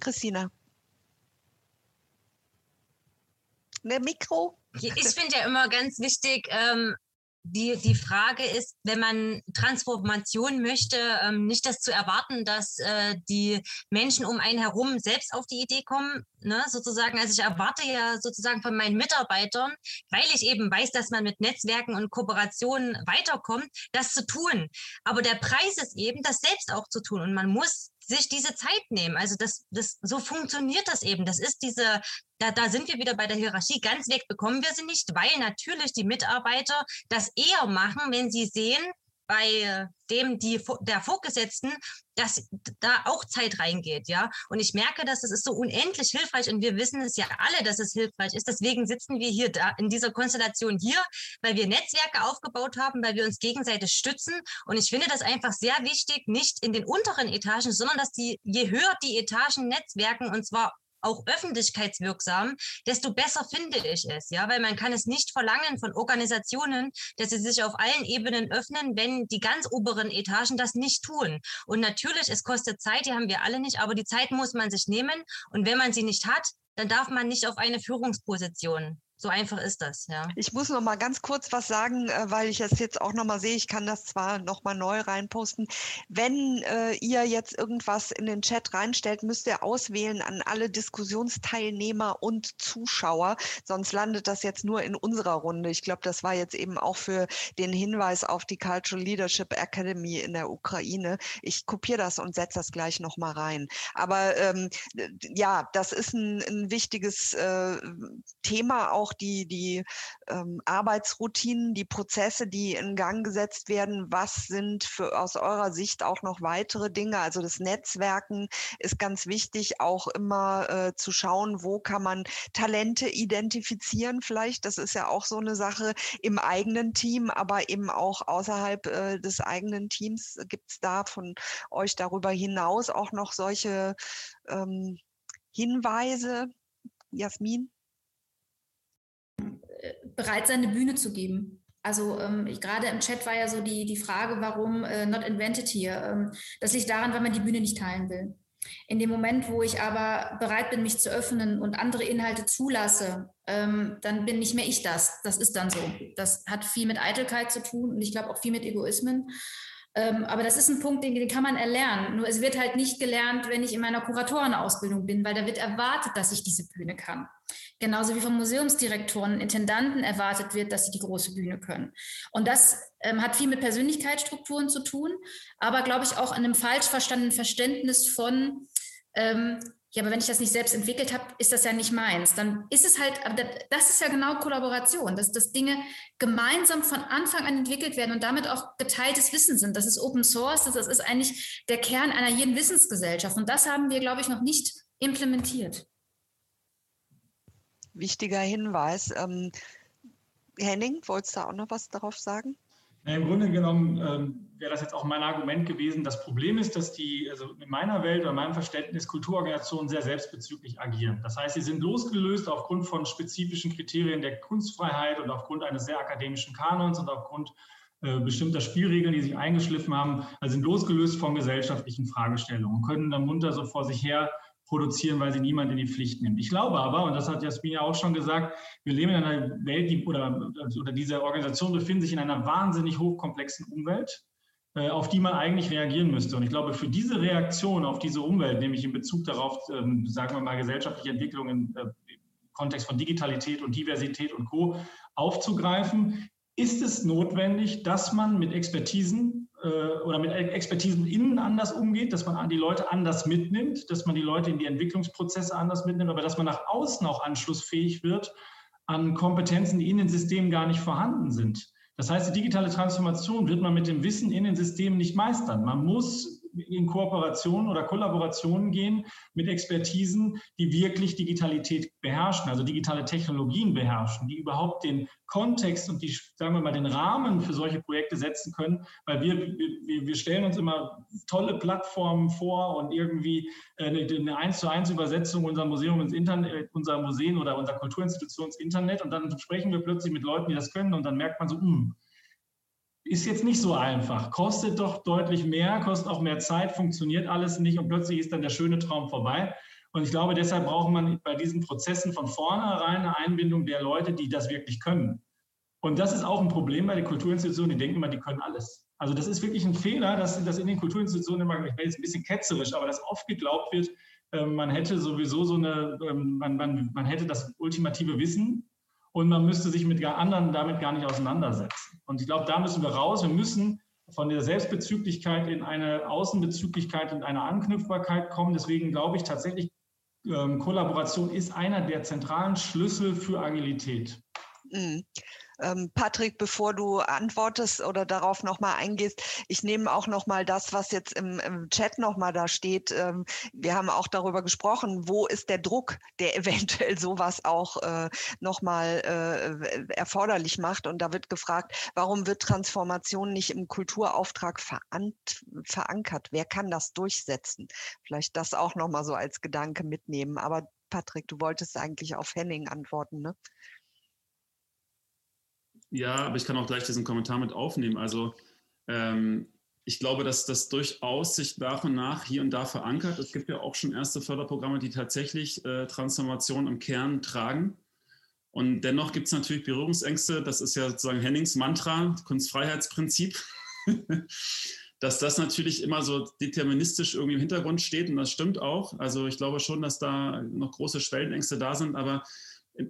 Christina. Ne, Mikro? Ich finde ja immer ganz wichtig, ähm, die, die Frage ist, wenn man Transformation möchte, ähm, nicht das zu erwarten, dass äh, die Menschen um einen herum selbst auf die Idee kommen, ne, sozusagen. Also ich erwarte ja sozusagen von meinen Mitarbeitern, weil ich eben weiß, dass man mit Netzwerken und Kooperationen weiterkommt, das zu tun. Aber der Preis ist eben, das selbst auch zu tun. Und man muss sich diese Zeit nehmen. Also das, das, so funktioniert das eben. Das ist diese, da, da sind wir wieder bei der Hierarchie. Ganz weg bekommen wir sie nicht, weil natürlich die Mitarbeiter das eher machen, wenn sie sehen, bei dem die der Vorgesetzten, dass da auch Zeit reingeht, ja. Und ich merke, dass es ist so unendlich hilfreich und wir wissen es ja alle, dass es hilfreich ist. Deswegen sitzen wir hier da in dieser Konstellation hier, weil wir Netzwerke aufgebaut haben, weil wir uns gegenseitig stützen. Und ich finde das einfach sehr wichtig, nicht in den unteren Etagen, sondern dass die je höher die Etagen netzwerken und zwar auch öffentlichkeitswirksam, desto besser finde ich es, ja, weil man kann es nicht verlangen von Organisationen, dass sie sich auf allen Ebenen öffnen, wenn die ganz oberen Etagen das nicht tun. Und natürlich, es kostet Zeit, die haben wir alle nicht, aber die Zeit muss man sich nehmen. Und wenn man sie nicht hat, dann darf man nicht auf eine Führungsposition so einfach ist das, ja. Ich muss noch mal ganz kurz was sagen, äh, weil ich es jetzt auch noch mal sehe. Ich kann das zwar noch mal neu reinposten. Wenn äh, ihr jetzt irgendwas in den Chat reinstellt, müsst ihr auswählen an alle Diskussionsteilnehmer und Zuschauer. Sonst landet das jetzt nur in unserer Runde. Ich glaube, das war jetzt eben auch für den Hinweis auf die Cultural Leadership Academy in der Ukraine. Ich kopiere das und setze das gleich noch mal rein. Aber ähm, ja, das ist ein, ein wichtiges äh, Thema auch auch die, die ähm, Arbeitsroutinen, die Prozesse, die in Gang gesetzt werden. Was sind für, aus eurer Sicht auch noch weitere Dinge? Also das Netzwerken ist ganz wichtig, auch immer äh, zu schauen, wo kann man Talente identifizieren vielleicht. Das ist ja auch so eine Sache im eigenen Team, aber eben auch außerhalb äh, des eigenen Teams. Gibt es da von euch darüber hinaus auch noch solche ähm, Hinweise? Jasmin? Bereit sein, eine Bühne zu geben. Also ähm, gerade im Chat war ja so die, die Frage, warum äh, not invented here. Ähm, das liegt daran, weil man die Bühne nicht teilen will. In dem Moment, wo ich aber bereit bin, mich zu öffnen und andere Inhalte zulasse, ähm, dann bin nicht mehr ich das. Das ist dann so. Das hat viel mit Eitelkeit zu tun und ich glaube auch viel mit Egoismen. Ähm, aber das ist ein Punkt, den, den, kann man erlernen. Nur es wird halt nicht gelernt, wenn ich in meiner Kuratorenausbildung bin, weil da wird erwartet, dass ich diese Bühne kann. Genauso wie von Museumsdirektoren, Intendanten erwartet wird, dass sie die große Bühne können. Und das ähm, hat viel mit Persönlichkeitsstrukturen zu tun, aber glaube ich auch an einem falsch verstandenen Verständnis von, ähm, ja, aber wenn ich das nicht selbst entwickelt habe, ist das ja nicht meins. Dann ist es halt, das ist ja genau Kollaboration, dass, dass Dinge gemeinsam von Anfang an entwickelt werden und damit auch geteiltes Wissen sind. Das ist Open Source, das ist eigentlich der Kern einer jeden Wissensgesellschaft. Und das haben wir, glaube ich, noch nicht implementiert. Wichtiger Hinweis. Ähm, Henning, wolltest du auch noch was darauf sagen? Ja, Im Grunde genommen ähm, wäre das jetzt auch mein Argument gewesen. Das Problem ist, dass die, also in meiner Welt oder meinem Verständnis, Kulturorganisationen sehr selbstbezüglich agieren. Das heißt, sie sind losgelöst aufgrund von spezifischen Kriterien der Kunstfreiheit und aufgrund eines sehr akademischen Kanons und aufgrund äh, bestimmter Spielregeln, die sich eingeschliffen haben, also sind losgelöst von gesellschaftlichen Fragestellungen und können dann munter so vor sich her produzieren, weil sie niemand in die Pflicht nimmt. Ich glaube aber, und das hat Jasmin ja auch schon gesagt, wir leben in einer Welt, die, oder, oder diese Organisationen befinden sich in einer wahnsinnig hochkomplexen Umwelt, äh, auf die man eigentlich reagieren müsste. Und ich glaube, für diese Reaktion auf diese Umwelt, nämlich in Bezug darauf, ähm, sagen wir mal, gesellschaftliche Entwicklung im äh, Kontext von Digitalität und Diversität und Co. aufzugreifen, ist es notwendig, dass man mit Expertisen oder mit Expertisen innen anders umgeht, dass man die Leute anders mitnimmt, dass man die Leute in die Entwicklungsprozesse anders mitnimmt, aber dass man nach außen auch anschlussfähig wird an Kompetenzen, die in den Systemen gar nicht vorhanden sind. Das heißt, die digitale Transformation wird man mit dem Wissen in den Systemen nicht meistern. Man muss in Kooperation oder Kollaborationen gehen mit Expertisen, die wirklich Digitalität beherrschen, also digitale Technologien beherrschen, die überhaupt den Kontext und die, sagen wir mal, den Rahmen für solche Projekte setzen können, weil wir, wir, wir stellen uns immer tolle Plattformen vor und irgendwie äh, eine, 1 zu 1 Übersetzung unserer Museum ins Internet, äh, unserer Museen oder unserer Kulturinstitution ins Internet und dann sprechen wir plötzlich mit Leuten, die das können. Und dann merkt man so, mh, hm, ist jetzt nicht so einfach. Kostet doch deutlich mehr, kostet auch mehr Zeit, funktioniert alles nicht und plötzlich ist dann der schöne Traum vorbei. Und ich glaube, deshalb braucht man bei diesen Prozessen von vornherein eine Einbindung der Leute, die das wirklich können. Und das ist auch ein Problem bei den Kulturinstitutionen, die denken immer, die können alles. Also das ist wirklich ein Fehler, dass, dass in den Kulturinstitutionen immer, ich bin jetzt ein bisschen ketzerisch, aber dass oft geglaubt wird, ähm, man hätte sowieso so eine, ähm, man, man, man hätte das ultimative Wissen und man müsste sich mit anderen damit gar nicht auseinandersetzen. Und ich glaube, da müssen wir raus. Wir müssen von der Selbstbezüglichkeit in eine Außenbezüglichkeit und eine Anknüpfbarkeit kommen. Deswegen glaube ich tatsächlich, ähm, Kollaboration ist einer der zentralen Schlüssel für Agilität. Mhm. Ähm, Patrick, bevor du antwortest oder darauf nochmal eingehst, ich nehme auch nochmal das, was jetzt im, im Chat nochmal da steht. Ähm, wir haben auch darüber gesprochen, wo ist der Druck, der (laughs) eventuell sowas auch äh, nochmal äh, erforderlich macht. Und da wird gefragt, warum wird Transformation nicht im Kulturauftrag verankert? Wer kann das durchsetzen? Vielleicht das auch nochmal so als Gedanke mitnehmen. Aber Patrick, du wolltest eigentlich auf Henning antworten, ne? Ja, aber ich kann auch gleich diesen Kommentar mit aufnehmen. Also ähm, ich glaube, dass das durchaus sich nach und nach hier und da verankert. Es gibt ja auch schon erste Förderprogramme, die tatsächlich äh, Transformation im Kern tragen. Und dennoch gibt es natürlich Berührungsängste. Das ist ja sozusagen Hennings Mantra, Kunstfreiheitsprinzip, (laughs) dass das natürlich immer so deterministisch irgendwie im Hintergrund steht. Und das stimmt auch. Also ich glaube schon, dass da noch große Schwellenängste da sind. Aber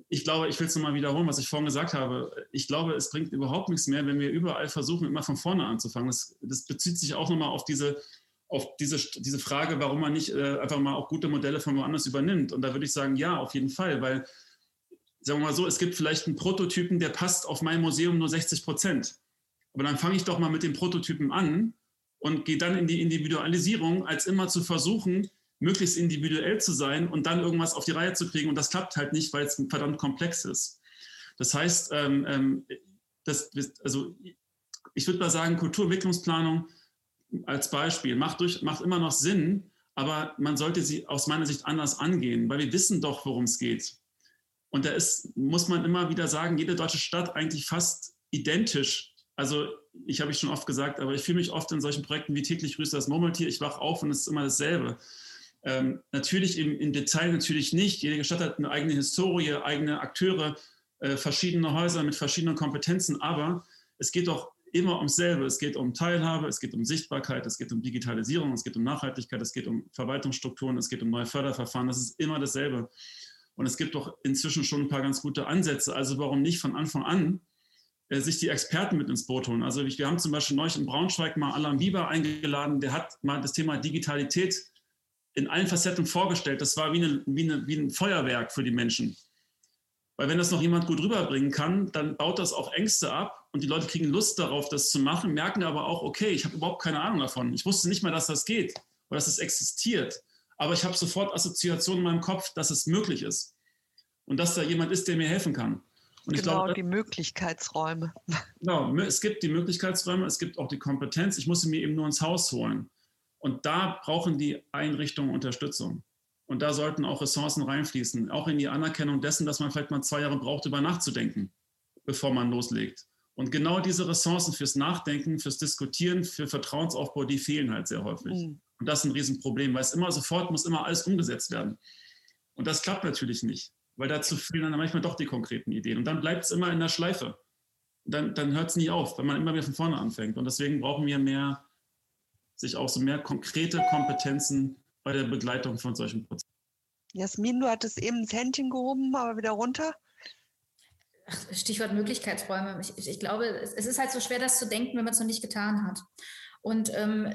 ich glaube, ich will es nochmal wiederholen, was ich vorhin gesagt habe. Ich glaube, es bringt überhaupt nichts mehr, wenn wir überall versuchen, immer von vorne anzufangen. Das, das bezieht sich auch nochmal auf diese, auf diese, diese Frage, warum man nicht äh, einfach mal auch gute Modelle von woanders übernimmt. Und da würde ich sagen, ja, auf jeden Fall, weil, sagen wir mal so, es gibt vielleicht einen Prototypen, der passt auf mein Museum nur 60 Prozent. Aber dann fange ich doch mal mit dem Prototypen an und gehe dann in die Individualisierung, als immer zu versuchen, möglichst individuell zu sein und dann irgendwas auf die Reihe zu kriegen. Und das klappt halt nicht, weil es verdammt komplex ist. Das heißt, ähm, ähm das, also ich würde mal sagen, Kulturentwicklungsplanung als Beispiel macht, durch, macht immer noch Sinn, aber man sollte sie aus meiner Sicht anders angehen, weil wir wissen doch, worum es geht. Und da ist, muss man immer wieder sagen, jede deutsche Stadt eigentlich fast identisch. Also ich habe ich schon oft gesagt, aber ich fühle mich oft in solchen Projekten wie täglich grüßt das Murmeltier. Ich wache auf und es ist immer dasselbe. Ähm, natürlich im, im, Detail natürlich nicht. Jede Stadt hat eine eigene Historie, eigene Akteure, äh, verschiedene Häuser mit verschiedenen Kompetenzen, aber es geht doch immer ums selbe. Es geht um Teilhabe, es geht um Sichtbarkeit, es geht um Digitalisierung, es geht um Nachhaltigkeit, es geht um Verwaltungsstrukturen, es geht um neue Förderverfahren. Das ist immer dasselbe. Und es gibt doch inzwischen schon ein paar ganz gute Ansätze. Also warum nicht von Anfang an äh, sich die Experten mit ins Boot holen? Also wir haben zum Beispiel neulich in Braunschweig mal Alan Bieber eingeladen, der hat mal das Thema Digitalität in allen Facetten vorgestellt. Das war wie, eine, wie, eine, wie ein Feuerwerk für die Menschen. Weil wenn das noch jemand gut rüberbringen kann, dann baut das auch Ängste ab und die Leute kriegen Lust darauf, das zu machen, merken aber auch, okay, ich habe überhaupt keine Ahnung davon. Ich wusste nicht mal, dass das geht oder dass es existiert. Aber ich habe sofort Assoziationen in meinem Kopf, dass es möglich ist und dass da jemand ist, der mir helfen kann. Und genau, glaube, die Möglichkeitsräume. Genau, es gibt die Möglichkeitsräume, es gibt auch die Kompetenz. Ich muss sie mir eben nur ins Haus holen. Und da brauchen die Einrichtungen Unterstützung. Und da sollten auch Ressourcen reinfließen, auch in die Anerkennung dessen, dass man vielleicht mal zwei Jahre braucht, über nachzudenken, bevor man loslegt. Und genau diese Ressourcen fürs Nachdenken, fürs Diskutieren, für Vertrauensaufbau, die fehlen halt sehr häufig. Mhm. Und das ist ein Riesenproblem, weil es immer sofort muss immer alles umgesetzt werden. Und das klappt natürlich nicht, weil dazu fehlen dann manchmal doch die konkreten Ideen. Und dann bleibt es immer in der Schleife. Dann, dann hört es nie auf, wenn man immer wieder von vorne anfängt. Und deswegen brauchen wir mehr sich auch so mehr konkrete Kompetenzen bei der Begleitung von solchen Prozessen. Jasmin, du hattest eben das Händchen gehoben, aber wieder runter. Stichwort Möglichkeitsräume. Ich, ich, glaube, es ist halt so schwer, das zu denken, wenn man es noch nicht getan hat. Und ähm,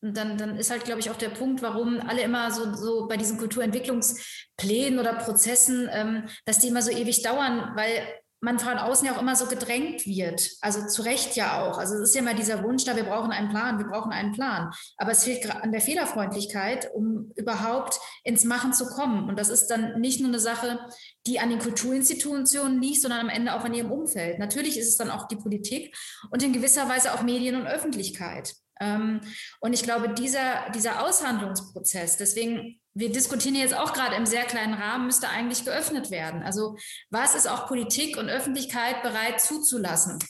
dann, dann ist halt, glaube ich, auch der Punkt, warum alle immer so, so bei diesen Kulturentwicklungsplänen oder Prozessen, ähm, dass die immer so ewig dauern, weil man von außen ja auch immer so gedrängt wird. Also zu Recht ja auch. Also es ist ja immer dieser Wunsch da, wir brauchen einen Plan, wir brauchen einen Plan. Aber es fehlt an der Fehlerfreundlichkeit, um überhaupt ins Machen zu kommen. Und das ist dann nicht nur eine Sache, die an den Kulturinstitutionen liegt, sondern am Ende auch an ihrem Umfeld. Natürlich ist es dann auch die Politik und in gewisser Weise auch Medien und Öffentlichkeit. Ähm, und ich glaube, dieser, dieser Aushandlungsprozess, deswegen wir diskutieren jetzt auch gerade im sehr kleinen Rahmen, müsste eigentlich geöffnet werden. Also was ist auch Politik und Öffentlichkeit bereit zuzulassen?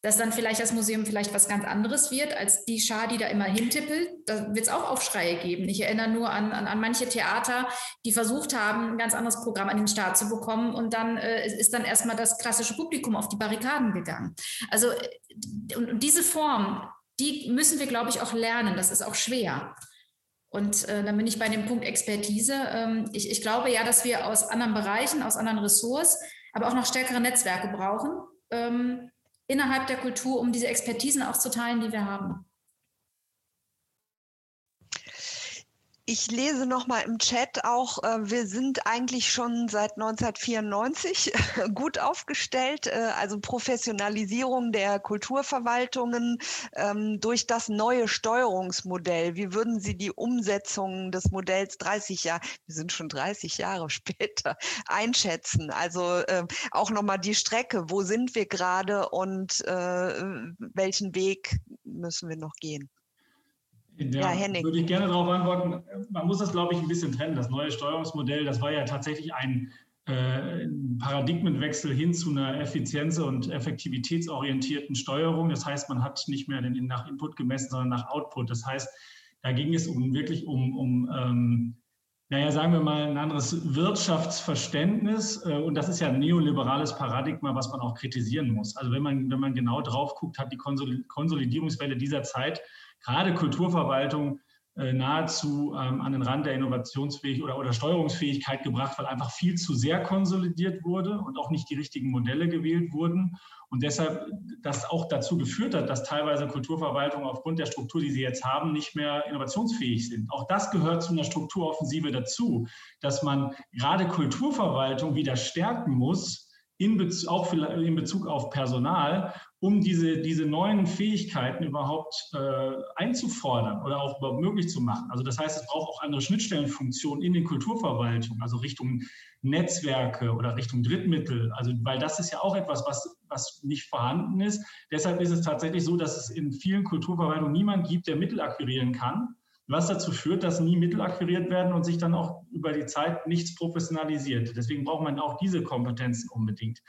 Dass dann vielleicht das Museum vielleicht was ganz anderes wird als die Schar, die da immer hintippelt. Da wird es auch Aufschreie geben. Ich erinnere nur an, an, an, manche Theater, die versucht haben, ein ganz anderes Programm an den Start zu bekommen und dann äh, ist dann erstmal das klassische Publikum auf die Barrikaden gegangen. Also und, diese Form, die müssen wir, glaube ich, auch lernen. Das ist auch schwer. Und äh, dann bin ich bei dem Punkt Expertise. Ähm, ich, ich, glaube ja, dass wir aus anderen Bereichen, aus anderen Ressorts, aber auch noch stärkere Netzwerke brauchen ähm, innerhalb der Kultur, um diese Expertisen auch zu teilen, die wir haben. Ich lese noch mal im Chat auch, äh, wir sind eigentlich schon seit 1994 (laughs) gut aufgestellt. Äh, also Professionalisierung der Kulturverwaltungen ähm, durch das neue Steuerungsmodell. Wie würden Sie die Umsetzung des Modells 30 Jahre, wir sind schon 30 Jahre später, (laughs) einschätzen? Also äh, auch noch mal die Strecke. Wo sind wir gerade und äh, welchen Weg müssen wir noch gehen? Ja, ja Henning. Würde ich gerne darauf antworten. Man muss das, glaube ich, ein bisschen trennen. Das neue Steuerungsmodell, das war ja tatsächlich ein, äh, Paradigmenwechsel hin zu einer effizienz- und effektivitätsorientierten Steuerung. Das heißt, man hat nicht mehr den, nach Input gemessen, sondern nach Output. Das heißt, da ging es um wirklich um, um ähm, naja, sagen wir mal, ein anderes Wirtschaftsverständnis. Äh, und das ist ja ein neoliberales Paradigma, was man auch kritisieren muss. Also wenn man, wenn man genau drauf guckt, hat die Konsolidierungswelle dieser Zeit gerade Kulturverwaltung äh, nahezu ähm, an den Rand der Innovationsfähigkeit oder, oder Steuerungsfähigkeit gebracht, weil einfach viel zu sehr konsolidiert wurde und auch nicht die richtigen Modelle gewählt wurden. Und deshalb das auch dazu geführt hat, dass teilweise Kulturverwaltungen aufgrund der Struktur, die sie jetzt haben, nicht mehr innovationsfähig sind. Auch das gehört zu einer Strukturoffensive dazu, dass man gerade Kulturverwaltung wieder stärken muss, in auch in Bezug auf Personal, um diese, diese neuen Fähigkeiten überhaupt äh, einzufordern oder auch überhaupt möglich zu machen. Also das heißt, es braucht auch andere Schnittstellenfunktionen in den Kulturverwaltungen, also Richtung Netzwerke oder Richtung Drittmittel. Also weil das ist ja auch etwas, was, was nicht vorhanden ist. Deshalb ist es tatsächlich so, dass es in vielen Kulturverwaltungen niemand gibt, der Mittel akquirieren kann, was dazu führt, dass nie Mittel akquiriert werden und sich dann auch über die Zeit nichts professionalisiert. Deswegen braucht man auch diese Kompetenzen unbedingt.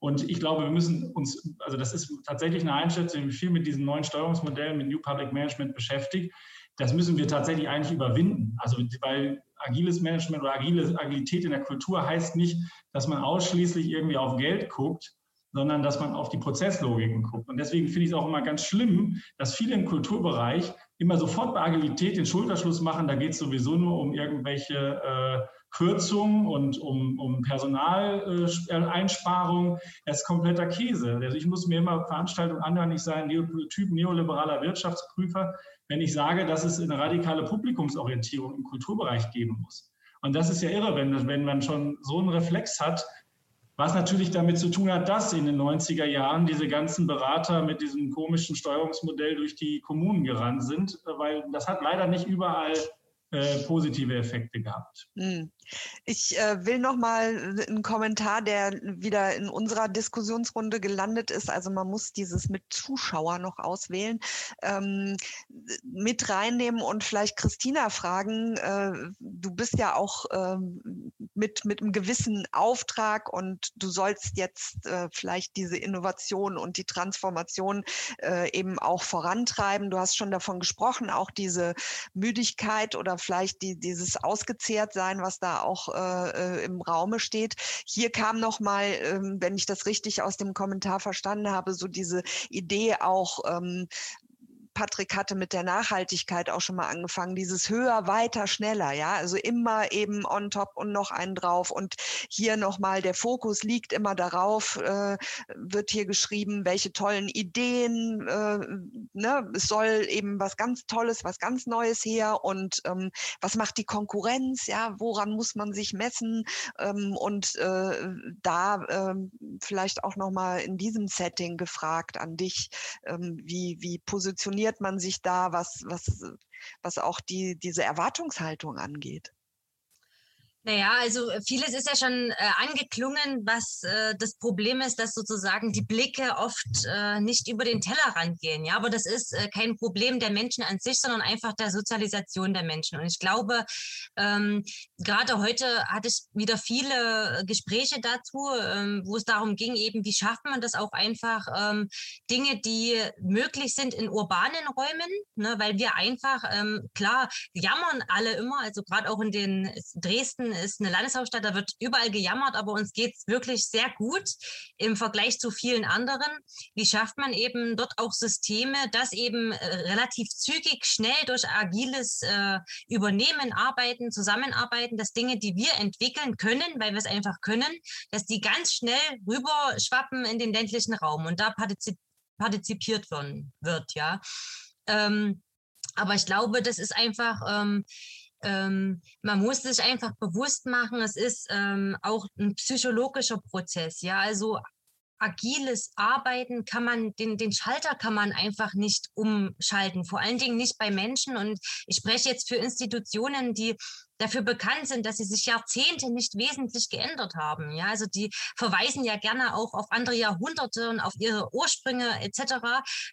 Und ich glaube, wir müssen uns, also das ist tatsächlich eine Einschätzung, die viel mit diesen neuen Steuerungsmodellen, mit New Public Management beschäftigt. Das müssen wir tatsächlich eigentlich überwinden. Also weil agiles Management oder agile Agilität in der Kultur heißt nicht, dass man ausschließlich irgendwie auf Geld guckt, sondern dass man auf die Prozesslogiken guckt. Und deswegen finde ich es auch immer ganz schlimm, dass viele im Kulturbereich immer sofort bei Agilität den Schulterschluss machen. Da geht es sowieso nur um irgendwelche äh, Kürzungen und um, um Personaleinsparungen. Äh, das ist kompletter Käse. Also ich muss mir immer Veranstaltungen anhören, ich sei ein Typ neoliberaler Wirtschaftsprüfer, wenn ich sage, dass es eine radikale Publikumsorientierung im Kulturbereich geben muss. Und das ist ja irre, wenn, wenn man schon so einen Reflex hat, was natürlich damit zu tun hat, dass in den 90er Jahren diese ganzen Berater mit diesem komischen Steuerungsmodell durch die Kommunen gerannt sind, weil das hat leider nicht überall äh, positive Effekte gehabt. Hm. Ich äh, will noch mal einen Kommentar, der wieder in unserer Diskussionsrunde gelandet ist. Also man muss dieses mit Zuschauer noch auswählen, ähm, mit reinnehmen und vielleicht Christina fragen. Äh, du bist ja auch ähm, mit mit einem gewissen Auftrag und du sollst jetzt äh, vielleicht diese Innovation und die Transformation äh, eben auch vorantreiben. Du hast schon davon gesprochen, auch diese Müdigkeit oder vielleicht die, dieses Ausgezehrtsein, was da auch äh, äh, im Raume steht. Hier kam noch mal, ähm, wenn ich das richtig aus dem Kommentar verstanden habe, so diese Idee auch ähm, Patrick hatte mit der Nachhaltigkeit auch schon mal angefangen, dieses höher, weiter, schneller, ja, also immer eben on top und noch einen drauf und hier nochmal der Fokus liegt immer darauf, äh, wird hier geschrieben, welche tollen Ideen, äh, ne, es soll eben was ganz Tolles, was ganz Neues her und ähm, was macht die Konkurrenz, ja, woran muss man sich messen ähm, und äh, da äh, vielleicht auch nochmal in diesem Setting gefragt an dich, ähm, wie, wie positioniert positioniert man sich da, was, was, was auch die, diese Erwartungshaltung angeht? Naja, also äh, vieles ist ja schon äh, angeklungen, was äh, das Problem ist, dass sozusagen die Blicke oft äh, nicht über den Tellerrand gehen. Ja, aber das ist äh, kein Problem der Menschen an sich, sondern einfach der Sozialisation der Menschen. Und ich glaube, ähm, gerade heute hatte ich wieder viele Gespräche dazu, ähm, wo es darum ging, eben, wie schafft man das auch einfach ähm, Dinge, die möglich sind in urbanen Räumen, ne, weil wir einfach, ähm, klar, jammern alle immer, also gerade auch in den Dresden ist eine Landeshauptstadt, da wird überall gejammert, aber uns geht es wirklich sehr gut im Vergleich zu vielen anderen. Wie schafft man eben dort auch Systeme, dass eben äh, relativ zügig, schnell durch agiles äh, Übernehmen, Arbeiten, Zusammenarbeiten, dass Dinge, die wir entwickeln können, weil wir es einfach können, dass die ganz schnell rüberschwappen in den ländlichen Raum und da partizip partizipiert werden, wird, ja. Ähm, aber ich glaube, das ist einfach, ähm, ähm, man muss sich einfach bewusst machen, es ist ähm, auch ein psychologischer Prozess. Ja, also agiles Arbeiten kann man, den, den Schalter kann man einfach nicht umschalten, vor allen Dingen nicht bei Menschen. Und ich spreche jetzt für Institutionen, die dafür bekannt sind, dass sie sich Jahrzehnte nicht wesentlich geändert haben. Ja, also die verweisen ja gerne auch auf andere Jahrhunderte und auf ihre Ursprünge etc.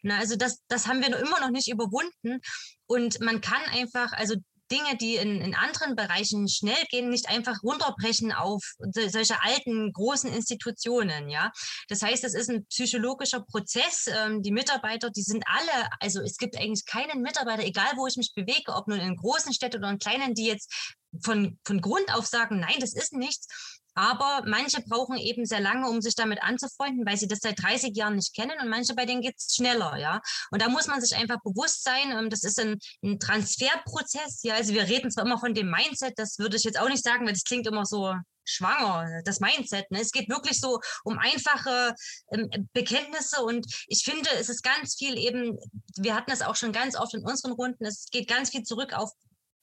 Na, also das, das haben wir immer noch nicht überwunden. Und man kann einfach, also Dinge, die in, in anderen Bereichen schnell gehen, nicht einfach runterbrechen auf solche alten, großen Institutionen. Ja, das heißt, es ist ein psychologischer Prozess. Ähm, die Mitarbeiter, die sind alle, also es gibt eigentlich keinen Mitarbeiter, egal wo ich mich bewege, ob nun in großen Städten oder in kleinen, die jetzt von, von Grund auf sagen, nein, das ist nichts, aber manche brauchen eben sehr lange, um sich damit anzufreunden, weil sie das seit 30 Jahren nicht kennen und manche bei denen geht es schneller, ja. Und da muss man sich einfach bewusst sein, ähm, das ist ein, ein Transferprozess, ja. Also wir reden zwar immer von dem Mindset, das würde ich jetzt auch nicht sagen, weil das klingt immer so schwanger, das Mindset. Ne? Es geht wirklich so um einfache ähm, Bekenntnisse und ich finde, es ist ganz viel eben, wir hatten es auch schon ganz oft in unseren Runden, es geht ganz viel zurück auf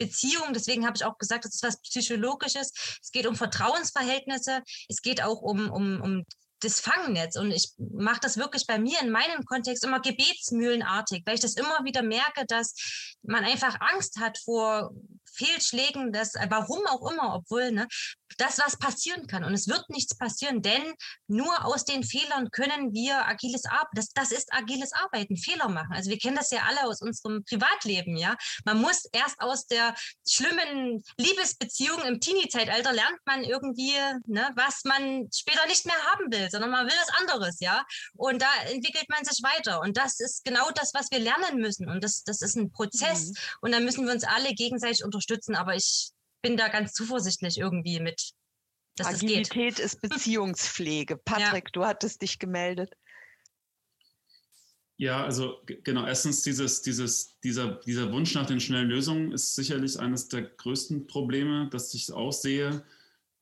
Beziehung. Deswegen habe ich auch gesagt, das ist was Psychologisches. Es geht um Vertrauensverhältnisse. Es geht auch um, um, um das Fangnetz. Und ich mache das wirklich bei mir in meinem Kontext immer gebetsmühlenartig, weil ich das immer wieder merke, dass man einfach Angst hat vor, Fehlschlägen, das, äh, warum auch immer, obwohl, ne, das, was passieren kann. Und es wird nichts passieren, denn nur aus den Fehlern können wir agiles Arbeiten, das, das ist agiles Arbeiten, Fehler machen. Also wir kennen das ja alle aus unserem Privatleben, ja. Man muss erst aus der schlimmen Liebesbeziehung im Teenie-Zeitalter lernt man irgendwie, ne, was man später nicht mehr haben will, sondern man will was anderes, ja. Und da entwickelt man sich weiter. Und das ist genau das, was wir lernen müssen. Und das, das ist ein Prozess. Mhm. Und da müssen wir uns alle gegenseitig unterstützen. Aber ich bin da ganz zuversichtlich irgendwie mit. Dass Agilität ist (laughs) Beziehungspflege. Patrick, ja. du hattest dich gemeldet. Ja, also genau, erstens dieses, dieses, dieser, dieser Wunsch nach den schnellen Lösungen ist sicherlich eines der größten Probleme, das ich auch sehe,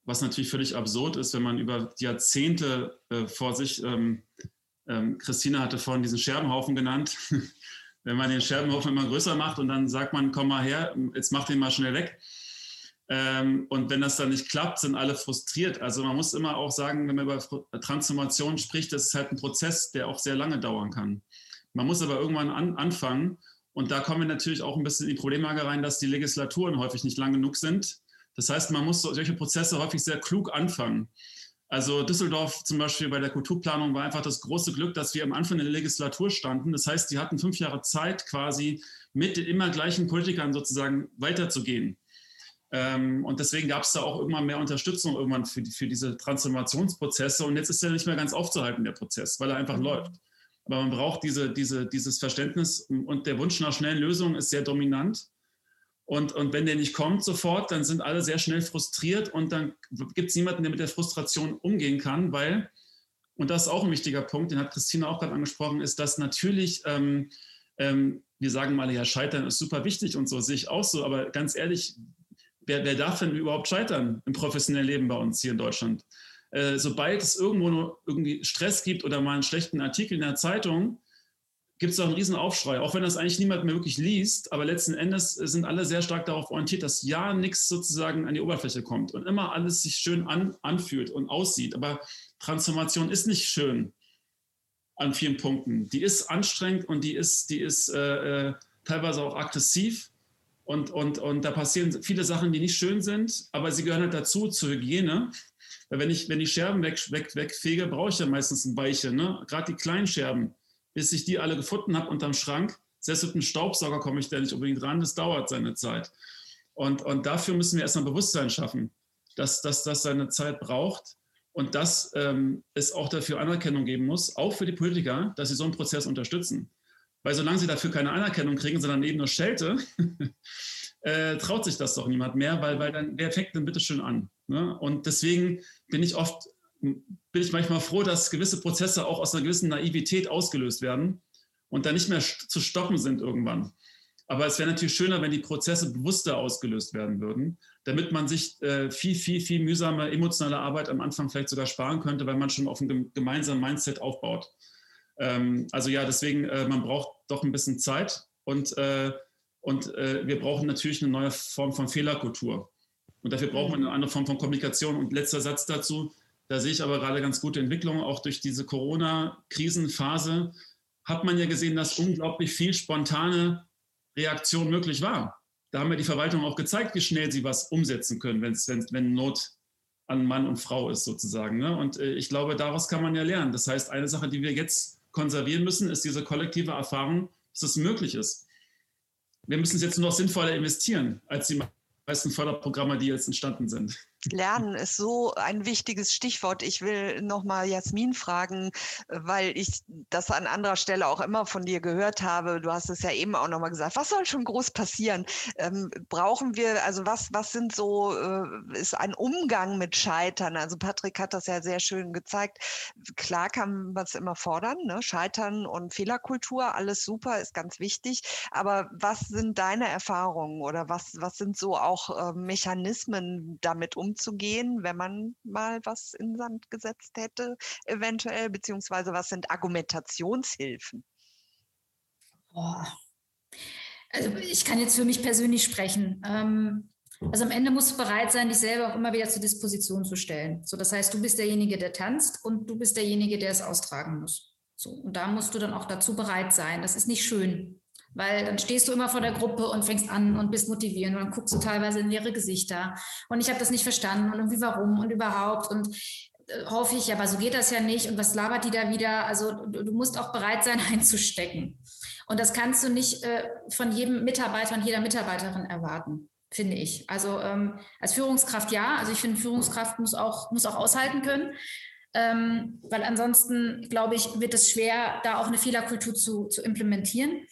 was natürlich völlig absurd ist, wenn man über Jahrzehnte äh, vor sich, ähm, ähm, Christina hatte vorhin diesen Scherbenhaufen genannt, (laughs) wenn man den Scherbenhaufen immer größer macht und dann sagt man, komm mal her, jetzt mach den mal schnell weg. Ähm, und wenn das dann nicht klappt, sind alle frustriert. Also man muss immer auch sagen, wenn man über Transformation spricht, das ist halt ein Prozess, der auch sehr lange dauern kann. Man muss aber irgendwann an, anfangen. Und da kommen wir natürlich auch ein bisschen in die Problemlage rein, dass die Legislaturen häufig nicht lang genug sind. Das heißt, man muss solche Prozesse häufig sehr klug anfangen. Also Düsseldorf zum Beispiel bei der Kulturplanung war einfach das große Glück, dass wir am Anfang der Legislatur standen. Das heißt, die hatten fünf Jahre Zeit, quasi mit den immer gleichen Politikern sozusagen weiterzugehen. Ähm, und deswegen gab es da auch immer mehr Unterstützung irgendwann für, die, für diese Transformationsprozesse. Und jetzt ist er nicht mehr ganz aufzuhalten, der Prozess, weil er einfach mhm. läuft. Aber man braucht diese, diese, dieses Verständnis und der Wunsch nach schnellen Lösungen ist sehr dominant. Und, und wenn der nicht kommt sofort, dann sind alle sehr schnell frustriert und dann gibt es niemanden, der mit der Frustration umgehen kann, weil, und das ist auch ein wichtiger Punkt, den hat Christina auch gerade angesprochen, ist, dass natürlich, ähm, ähm, wir sagen mal, ja, Scheitern ist super wichtig und so, sehe ich auch so, aber ganz ehrlich, wer, wer darf denn überhaupt scheitern im professionellen Leben bei uns hier in Deutschland? Äh, sobald es irgendwo nur irgendwie Stress gibt oder mal einen schlechten Artikel in der Zeitung, gibt es auch einen riesen Aufschrei, auch wenn das eigentlich niemand mehr wirklich liest, aber letzten Endes sind alle sehr stark darauf orientiert, dass ja nichts sozusagen an die Oberfläche kommt und immer alles sich schön an, anfühlt und aussieht. Aber Transformation ist nicht schön an vielen Punkten. Die ist anstrengend und die ist, die ist äh, äh teilweise auch aggressiv und, und, und da passieren viele Sachen, die nicht schön sind, aber sie gehören halt dazu, zur Hygiene. Weil wenn ich, wenn die Scherben weg, weg, wegfege, brauche ich ja meistens ein Weiche. Ne? Gerade die kleinen Scherben, bis ich die alle gefunden habe unterm Schrank. Selbst mit einem Staubsauger komme ich da nicht unbedingt ran, das dauert seine Zeit. Und, und dafür müssen wir erstmal Bewusstsein schaffen, dass, das seine Zeit braucht und dass ähm, es auch dafür Anerkennung geben muss, auch für die Politiker, dass sie so einen Prozess unterstützen. Weil solange sie dafür keine Anerkennung kriegen, sondern eben nur Schelte, (laughs) äh, traut sich das doch niemand mehr, weil, weil dann, wer fängt denn bitte schön an? Ne? Und deswegen bin ich oft, bin ich manchmal froh, dass gewisse Prozesse auch aus einer gewissen Naivität ausgelöst werden und dann nicht mehr zu stoppen sind irgendwann. Aber es wäre natürlich schöner, wenn die Prozesse bewusster ausgelöst werden würden, damit man sich äh, viel, viel, viel mühsame emotionale Arbeit am Anfang vielleicht sogar sparen könnte, weil man schon auf einem gemeinsamen Mindset aufbaut. Ähm, also ja, deswegen, äh, man braucht doch ein bisschen Zeit und, äh, und äh, wir brauchen natürlich eine neue Form von Fehlerkultur. Und dafür braucht man eine andere Form von Kommunikation. Und letzter Satz dazu, da sehe ich aber gerade ganz gute Entwicklungen. Auch durch diese Corona-Krisenphase hat man ja gesehen, dass unglaublich viel spontane Reaktion möglich war. Da haben wir die Verwaltung auch gezeigt, wie schnell sie was umsetzen können, wenn's, wenn, wenn Not an Mann und Frau ist sozusagen. Ne? Und äh, ich glaube, daraus kann man ja lernen. Das heißt, eine Sache, die wir jetzt konservieren müssen, ist diese kollektive Erfahrung, dass es möglich ist. Wir müssen es jetzt nur noch sinnvoller investieren als die meisten Förderprogramme, die jetzt entstanden sind. Lernen ist so ein wichtiges Stichwort. Ich will nochmal Jasmin fragen, weil ich das an anderer Stelle auch immer von dir gehört habe. Du hast es ja eben auch nochmal gesagt. Was soll schon groß passieren? Ähm, brauchen wir, also was, was sind so, äh, ist ein Umgang mit Scheitern? Also Patrick hat das ja sehr schön gezeigt. Klar kann man es immer fordern, ne? Scheitern und Fehlerkultur, alles super, ist ganz wichtig. Aber was sind deine Erfahrungen oder was, was sind so auch äh, Mechanismen, damit umzugehen? Umzugehen, wenn man mal was in Sand gesetzt hätte, eventuell, beziehungsweise was sind Argumentationshilfen? Boah. Also ich kann jetzt für mich persönlich sprechen. Ähm, also am Ende musst du bereit sein, dich selber auch immer wieder zur Disposition zu stellen. So, das heißt, du bist derjenige, der tanzt und du bist derjenige, der es austragen muss. So, und da musst du dann auch dazu bereit sein. Das ist nicht schön. Weil dann stehst du immer vor der Gruppe und fängst an und bist motivierend und dann guckst du teilweise in leere Gesichter. Und ich habe das nicht verstanden und irgendwie warum und überhaupt. Und äh, hoffe ich, aber so geht das ja nicht. Und was labert die da wieder? Also du, du musst auch bereit sein, (laughs) einzustecken. Und das kannst du nicht äh, von jedem Mitarbeiter und jeder Mitarbeiterin erwarten, finde ich. Also ähm, als Führungskraft ja. Also ich finde, Führungskraft muss auch, muss auch aushalten können. Ähm, weil ansonsten, glaube ich, wird es schwer, da auch eine Fehlerkultur zu, zu implementieren.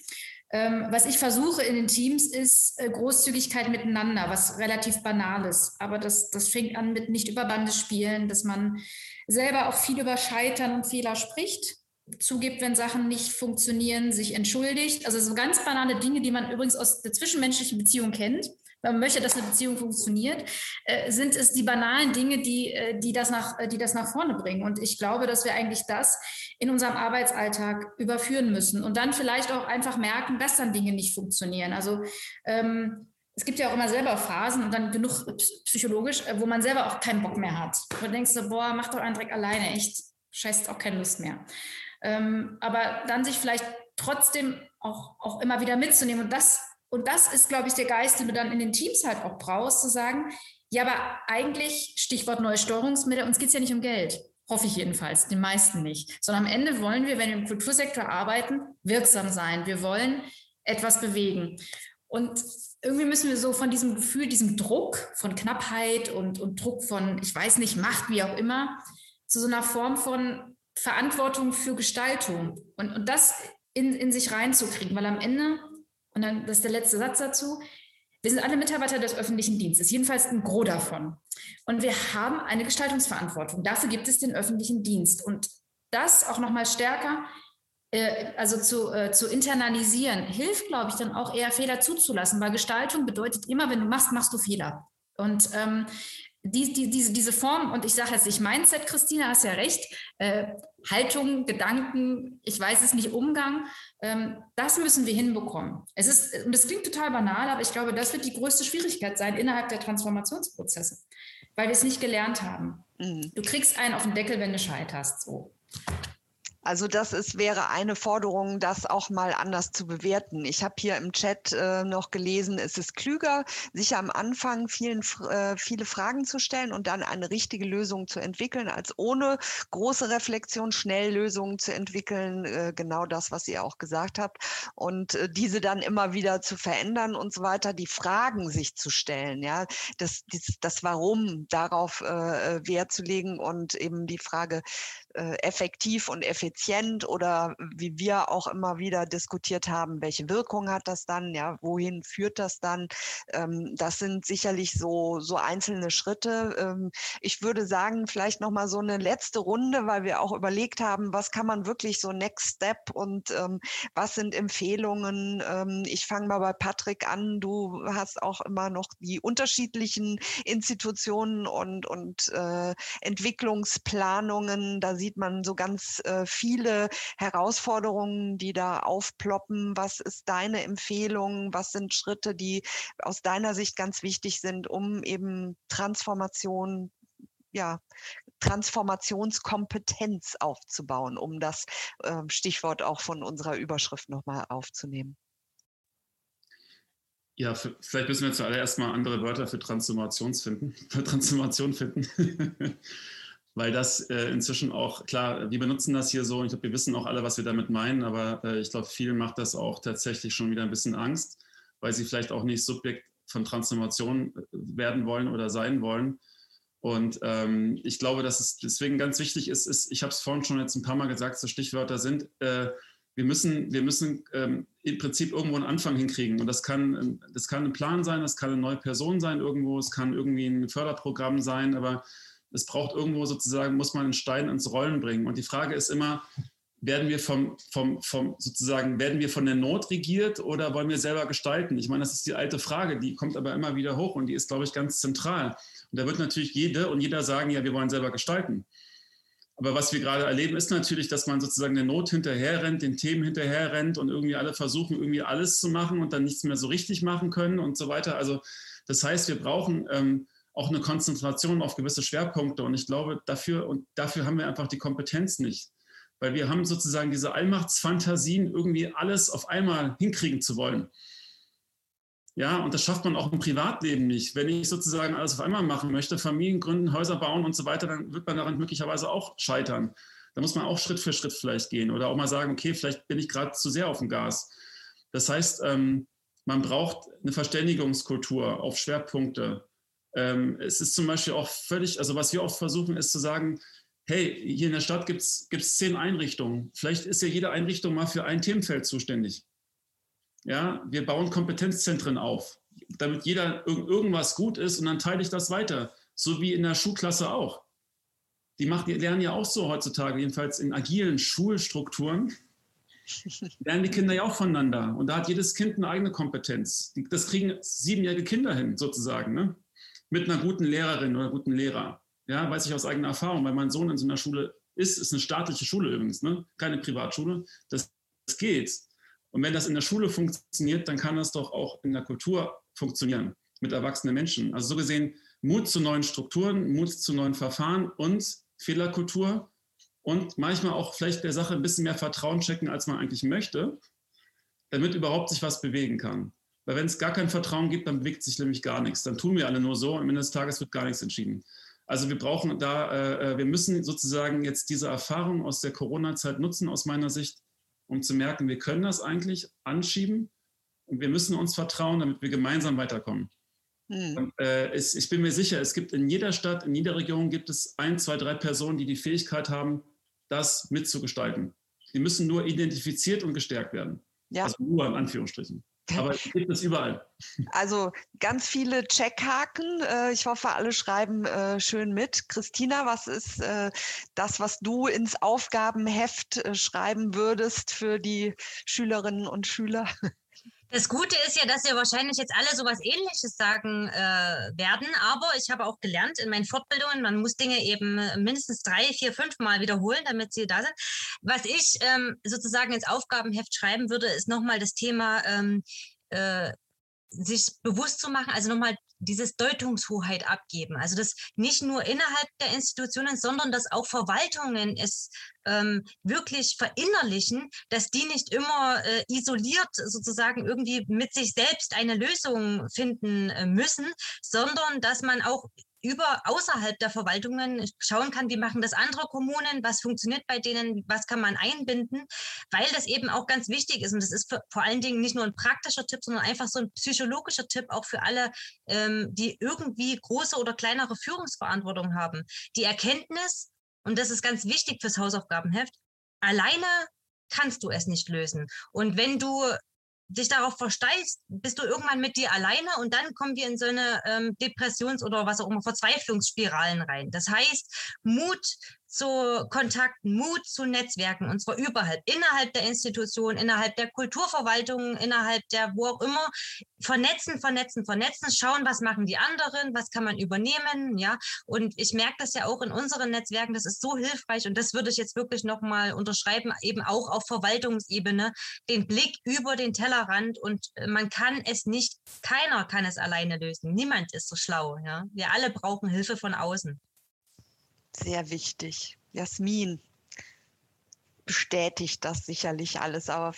Ähm, was ich versuche in den Teams ist äh, Großzügigkeit miteinander, was relativ banal ist. Aber das, das fängt an mit nicht über Bande spielen, dass man selber auch viel über Scheitern und Fehler spricht, zugibt, wenn Sachen nicht funktionieren, sich entschuldigt. Also so ganz banale Dinge, die man übrigens aus der zwischenmenschlichen Beziehung kennt man möchte, dass eine Beziehung funktioniert, äh, sind es die banalen Dinge, die, äh, die, das nach, die das nach vorne bringen. Und ich glaube, dass wir eigentlich das in unserem Arbeitsalltag überführen müssen und dann vielleicht auch einfach merken, dass dann Dinge nicht funktionieren. Also ähm, es gibt ja auch immer selber Phasen und dann genug psychologisch, äh, wo man selber auch keinen Bock mehr hat. Du denkst so, boah, mach doch einen Dreck alleine, echt, scheißt auch keine Lust mehr. Ähm, aber dann sich vielleicht trotzdem auch, auch immer wieder mitzunehmen und das und das ist, glaube ich, der Geist, den du dann in den Teams halt auch brauchst, zu sagen, ja, aber eigentlich, Stichwort neue Steuerungsmittel, uns geht es ja nicht um Geld. Hoffe ich jedenfalls, den meisten nicht. Sondern am Ende wollen wir, wenn wir im Kultursektor arbeiten, wirksam sein. Wir wollen etwas bewegen. Und irgendwie müssen wir so von diesem Gefühl, diesem Druck von Knappheit und, und Druck von, ich weiß nicht, Macht, wie auch immer, zu so einer Form von Verantwortung für Gestaltung und, und das in, in sich reinzukriegen, weil am Ende und dann, das ist der letzte Satz dazu. Wir sind alle Mitarbeiter des öffentlichen Dienstes, jedenfalls ein Gros davon. Und wir haben eine Gestaltungsverantwortung. Dafür gibt es den öffentlichen Dienst. Und das auch nochmal stärker, äh, also zu, äh, zu internalisieren, hilft, glaube ich, dann auch eher Fehler zuzulassen, weil Gestaltung bedeutet immer, wenn du machst, machst du Fehler. Und ähm, die, die, diese, diese Form, und ich sage jetzt nicht Mindset, Christina, hast ja recht, äh, Haltung, Gedanken, ich weiß es nicht, Umgang, ähm, das müssen wir hinbekommen. Es ist, und das klingt total banal, aber ich glaube, das wird die größte Schwierigkeit sein innerhalb der Transformationsprozesse, weil wir es nicht gelernt haben. Mhm. Du kriegst einen auf den Deckel, wenn du scheiterst. So. Also das ist, wäre eine Forderung, das auch mal anders zu bewerten. Ich habe hier im Chat äh, noch gelesen, es ist klüger, sich am Anfang vielen, äh, viele Fragen zu stellen und dann eine richtige Lösung zu entwickeln, als ohne große Reflexion schnell Lösungen zu entwickeln. Äh, genau das, was ihr auch gesagt habt. Und äh, diese dann immer wieder zu verändern und so weiter, die Fragen sich zu stellen, ja, das, das, das Warum darauf äh, äh, Wert zu legen und eben die Frage, äh, effektiv und effizient oder wie wir auch immer wieder diskutiert haben, welche Wirkung hat das dann, ja, wohin führt das dann? Ähm, das sind sicherlich so, so einzelne Schritte. Ähm, ich würde sagen, vielleicht nochmal so eine letzte Runde, weil wir auch überlegt haben, was kann man wirklich so Next Step und ähm, was sind Empfehlungen? Ähm, ich fange mal bei Patrick an. Du hast auch immer noch die unterschiedlichen Institutionen und, und äh, Entwicklungsplanungen. Da sieht man so ganz äh, viele Herausforderungen, die da aufploppen. Was ist deine Empfehlung? Was sind Schritte, die aus deiner Sicht ganz wichtig sind, um eben Transformation ja, Transformationskompetenz aufzubauen, um das äh, Stichwort auch von unserer Überschrift nochmal aufzunehmen. Ja, vielleicht müssen wir zuallererst mal andere Wörter für Transformations finden, für Transformation finden. (laughs) weil das äh, inzwischen auch, klar, wir benutzen das hier so, ich glaube, wir wissen auch alle, was wir damit meinen, aber äh, ich glaube, vielen macht das auch tatsächlich schon wieder ein bisschen Angst, weil sie vielleicht auch nicht Subjekt von Transformation äh, werden wollen oder sein wollen. Und ähm, ich glaube, dass es deswegen ganz wichtig ist, ist ich habe es vorhin schon jetzt ein paar Mal gesagt, so Stichwörter sind, äh, wir müssen, wir müssen ähm, im Prinzip irgendwo einen Anfang hinkriegen. Und das kann, das kann ein Plan sein, das kann eine neue Person sein irgendwo, es kann irgendwie ein Förderprogramm sein, aber es braucht irgendwo sozusagen, muss man einen Stein ins Rollen bringen. Und die Frage ist immer, werden wir vom, vom, vom sozusagen, werden wir von der Not regiert oder wollen wir selber gestalten? Ich meine, das ist die alte Frage, die kommt aber immer wieder hoch und die ist, glaube ich, ganz zentral. Und da wird natürlich jede und jeder sagen, ja, wir wollen selber gestalten. Aber was wir gerade erleben, ist natürlich, dass man sozusagen der Not hinterherrennt, den Themen hinterherrennt und irgendwie alle versuchen, irgendwie alles zu machen und dann nichts mehr so richtig machen können und so weiter. Also das heißt, wir brauchen ähm, auch eine Konzentration auf gewisse Schwerpunkte. Und ich glaube, dafür, und dafür haben wir einfach die Kompetenz nicht. weil wir haben sozusagen diese Allmachtsfantasien, irgendwie alles auf einmal hinkriegen zu wollen. Ja, und das schafft man auch im Privatleben nicht. Wenn ich sozusagen alles auf einmal machen möchte, Familien gründen, Häuser bauen und so weiter, dann wird man daran möglicherweise auch scheitern. Da muss man auch Schritt für Schritt vielleicht gehen oder auch mal sagen, okay, vielleicht bin ich gerade zu sehr auf dem Gas. Das heißt, ähm, man braucht eine Verständigungskultur auf Schwerpunkte. Ähm, es ist zum Beispiel auch völlig, also was wir oft versuchen, ist zu sagen, hey, hier in der Stadt gibt es zehn Einrichtungen. Vielleicht ist ja jede Einrichtung mal für ein Themenfeld zuständig. Ja, wir bauen Kompetenzzentren auf, damit jeder irgendwas gut ist und dann teile ich das weiter. So wie in der Schulklasse auch. Die, machen, die lernen ja auch so heutzutage, jedenfalls in agilen Schulstrukturen, (laughs) lernen die Kinder ja auch voneinander. Und da hat jedes Kind eine eigene Kompetenz. Das kriegen siebenjährige Kinder hin, sozusagen, ne? Mit einer guten Lehrerin oder guten Lehrer. Ja, weiß ich aus eigener Erfahrung, weil mein Sohn in so einer Schule ist, ist eine staatliche Schule übrigens, ne? keine Privatschule. Das, das geht. Und wenn das in der Schule funktioniert, dann kann das doch auch in der Kultur funktionieren mit erwachsenen Menschen. Also so gesehen Mut zu neuen Strukturen, Mut zu neuen Verfahren und Fehlerkultur und manchmal auch vielleicht der Sache ein bisschen mehr Vertrauen checken, als man eigentlich möchte, damit überhaupt sich was bewegen kann. Weil wenn es gar kein Vertrauen gibt, dann bewegt sich nämlich gar nichts. Dann tun wir alle nur so und am Ende des Tages wird gar nichts entschieden. Also wir brauchen da, äh, äh wir müssen sozusagen jetzt diese Erfahrung aus der Corona-Zeit nutzen, aus meiner Sicht, um zu merken, wir können das eigentlich anschieben und wir müssen uns vertrauen, damit wir gemeinsam weiterkommen. Hm. Und, äh, es, ich bin mir sicher, es gibt in jeder Stadt, in jeder Region gibt es ein, zwei, drei Personen, die die Fähigkeit haben, das mitzugestalten. Die müssen nur identifiziert und gestärkt werden. Ja. Also nur in Anführungsstrichen. Aber es gibt es überall. (laughs) Also ganz viele Checkhaken. Äh, ich hoffe, alle schreiben äh, schön mit. Christina, was ist äh, das, was du ins Aufgabenheft schreiben würdest für die Schülerinnen und Schüler? (laughs) Das Gute ist ja, dass wir wahrscheinlich jetzt alle sowas Ähnliches sagen äh, werden, aber ich habe auch gelernt in meinen Fortbildungen, man muss Dinge eben mindestens drei, vier, fünf Mal wiederholen, damit sie da sind. Was ich ähm, sozusagen ins Aufgabenheft schreiben würde, ist nochmal das Thema ähm, äh, sich bewusst zu machen, also nochmal dieses Deutungshoheit abgeben. Also das nicht nur innerhalb der Institutionen, sondern dass auch Verwaltungen es ähm, wirklich verinnerlichen, dass die nicht immer äh, isoliert sozusagen irgendwie mit sich selbst eine Lösung finden äh, müssen, sondern dass man auch über außerhalb der Verwaltungen schauen kann, wie machen das andere Kommunen, was funktioniert bei denen, was kann man einbinden, weil das eben auch ganz wichtig ist. Und das ist für, vor allen Dingen nicht nur ein praktischer Tipp, sondern einfach so ein psychologischer Tipp auch für alle, ähm, die irgendwie große oder kleinere Führungsverantwortung haben. Die Erkenntnis, und das ist ganz wichtig fürs Hausaufgabenheft, alleine kannst du es nicht lösen. Und wenn du dich darauf versteißt, bist du irgendwann mit dir alleine und dann kommen wir in so eine ähm, Depressions- oder was auch immer Verzweiflungsspiralen rein. Das heißt, Mut zu Kontakten, Mut zu Netzwerken und zwar überall, innerhalb der Institution, innerhalb der Kulturverwaltung, innerhalb der wo auch immer, vernetzen, vernetzen, vernetzen, schauen, was machen die anderen, was kann man übernehmen, ja. Und ich merke das ja auch in unseren Netzwerken, das ist so hilfreich und das würde ich jetzt wirklich nochmal unterschreiben, eben auch auf Verwaltungsebene, den Blick über den Tellerrand und äh, man kann es nicht, keiner kann es alleine lösen, niemand ist so schlau, ja. Wir alle brauchen Hilfe von außen. Sehr wichtig. Jasmin bestätigt das sicherlich alles, aber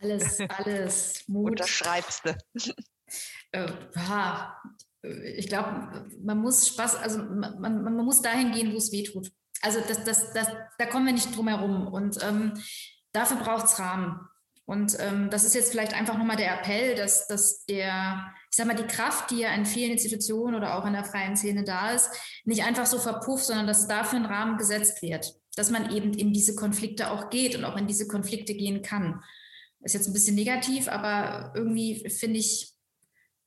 alles, (laughs) alles. Mut. Unterschreibst du. Äh, ich glaube, man muss Spaß, also man, man, man muss dahin gehen, wo es weh tut. Also das, das, das, da kommen wir nicht drum herum. Und ähm, dafür braucht es Rahmen. Und ähm, das ist jetzt vielleicht einfach nochmal der Appell, dass, dass der, ich sag mal, die Kraft, die ja in vielen Institutionen oder auch in der freien Szene da ist, nicht einfach so verpufft, sondern dass dafür ein Rahmen gesetzt wird, dass man eben in diese Konflikte auch geht und auch in diese Konflikte gehen kann. Ist jetzt ein bisschen negativ, aber irgendwie finde ich,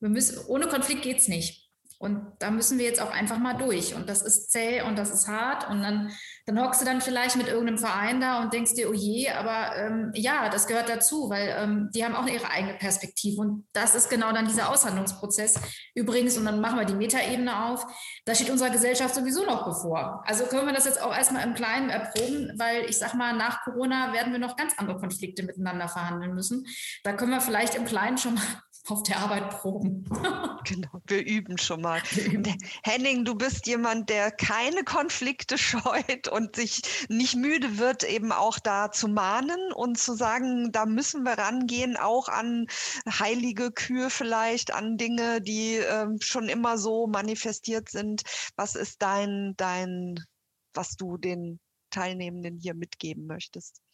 wir müssen, ohne Konflikt geht es nicht. Und da müssen wir jetzt auch einfach mal durch. Und das ist zäh und das ist hart. Und dann, dann hockst du dann vielleicht mit irgendeinem Verein da und denkst dir, oh je, aber ähm, ja, das gehört dazu, weil ähm, die haben auch ihre eigene Perspektive. Und das ist genau dann dieser Aushandlungsprozess. Übrigens, und dann machen wir die Metaebene auf, da steht unserer Gesellschaft sowieso noch bevor. Also können wir das jetzt auch erstmal im Kleinen erproben, weil ich sag mal, nach Corona werden wir noch ganz andere Konflikte miteinander verhandeln müssen. Da können wir vielleicht im Kleinen schon mal auf der Arbeit proben. (laughs) (laughs) genau, wir üben schon mal. Üben. Henning, du bist jemand, der keine Konflikte (laughs) scheut und sich nicht müde wird, eben auch da zu mahnen und zu sagen, da müssen wir rangehen, auch an heilige Kühe vielleicht, an Dinge, die äh, schon immer so manifestiert sind. Was ist dein, dein, was du den Teilnehmenden hier mitgeben möchtest?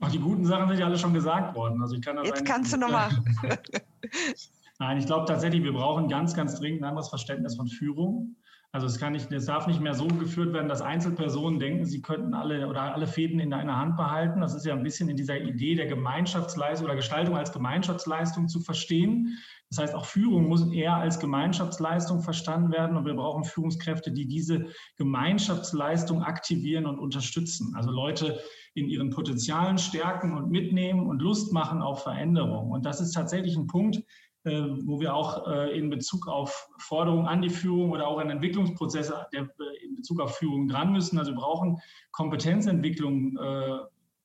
Ach, die guten Sachen sind ja alle schon gesagt worden. Also ich kann das Jetzt kannst du nochmal. (laughs) Nein, ich glaube tatsächlich, wir brauchen ganz, ganz dringend ein anderes Verständnis von Führung. Also es, kann nicht, es darf nicht mehr so geführt werden, dass Einzelpersonen denken, sie könnten alle oder alle Fäden in einer Hand behalten. Das ist ja ein bisschen in dieser Idee der Gemeinschaftsleistung oder Gestaltung als Gemeinschaftsleistung zu verstehen. Das heißt, auch Führung muss eher als Gemeinschaftsleistung verstanden werden und wir brauchen Führungskräfte, die diese Gemeinschaftsleistung aktivieren und unterstützen. Also Leute in ihren Potenzialen stärken und mitnehmen und Lust machen auf Veränderung. Und das ist tatsächlich ein Punkt, äh, wo wir auch äh, in Bezug auf Forderungen an die Führung oder auch an Entwicklungsprozesse äh, in Bezug auf Führung dran müssen. Also wir brauchen Kompetenzentwicklung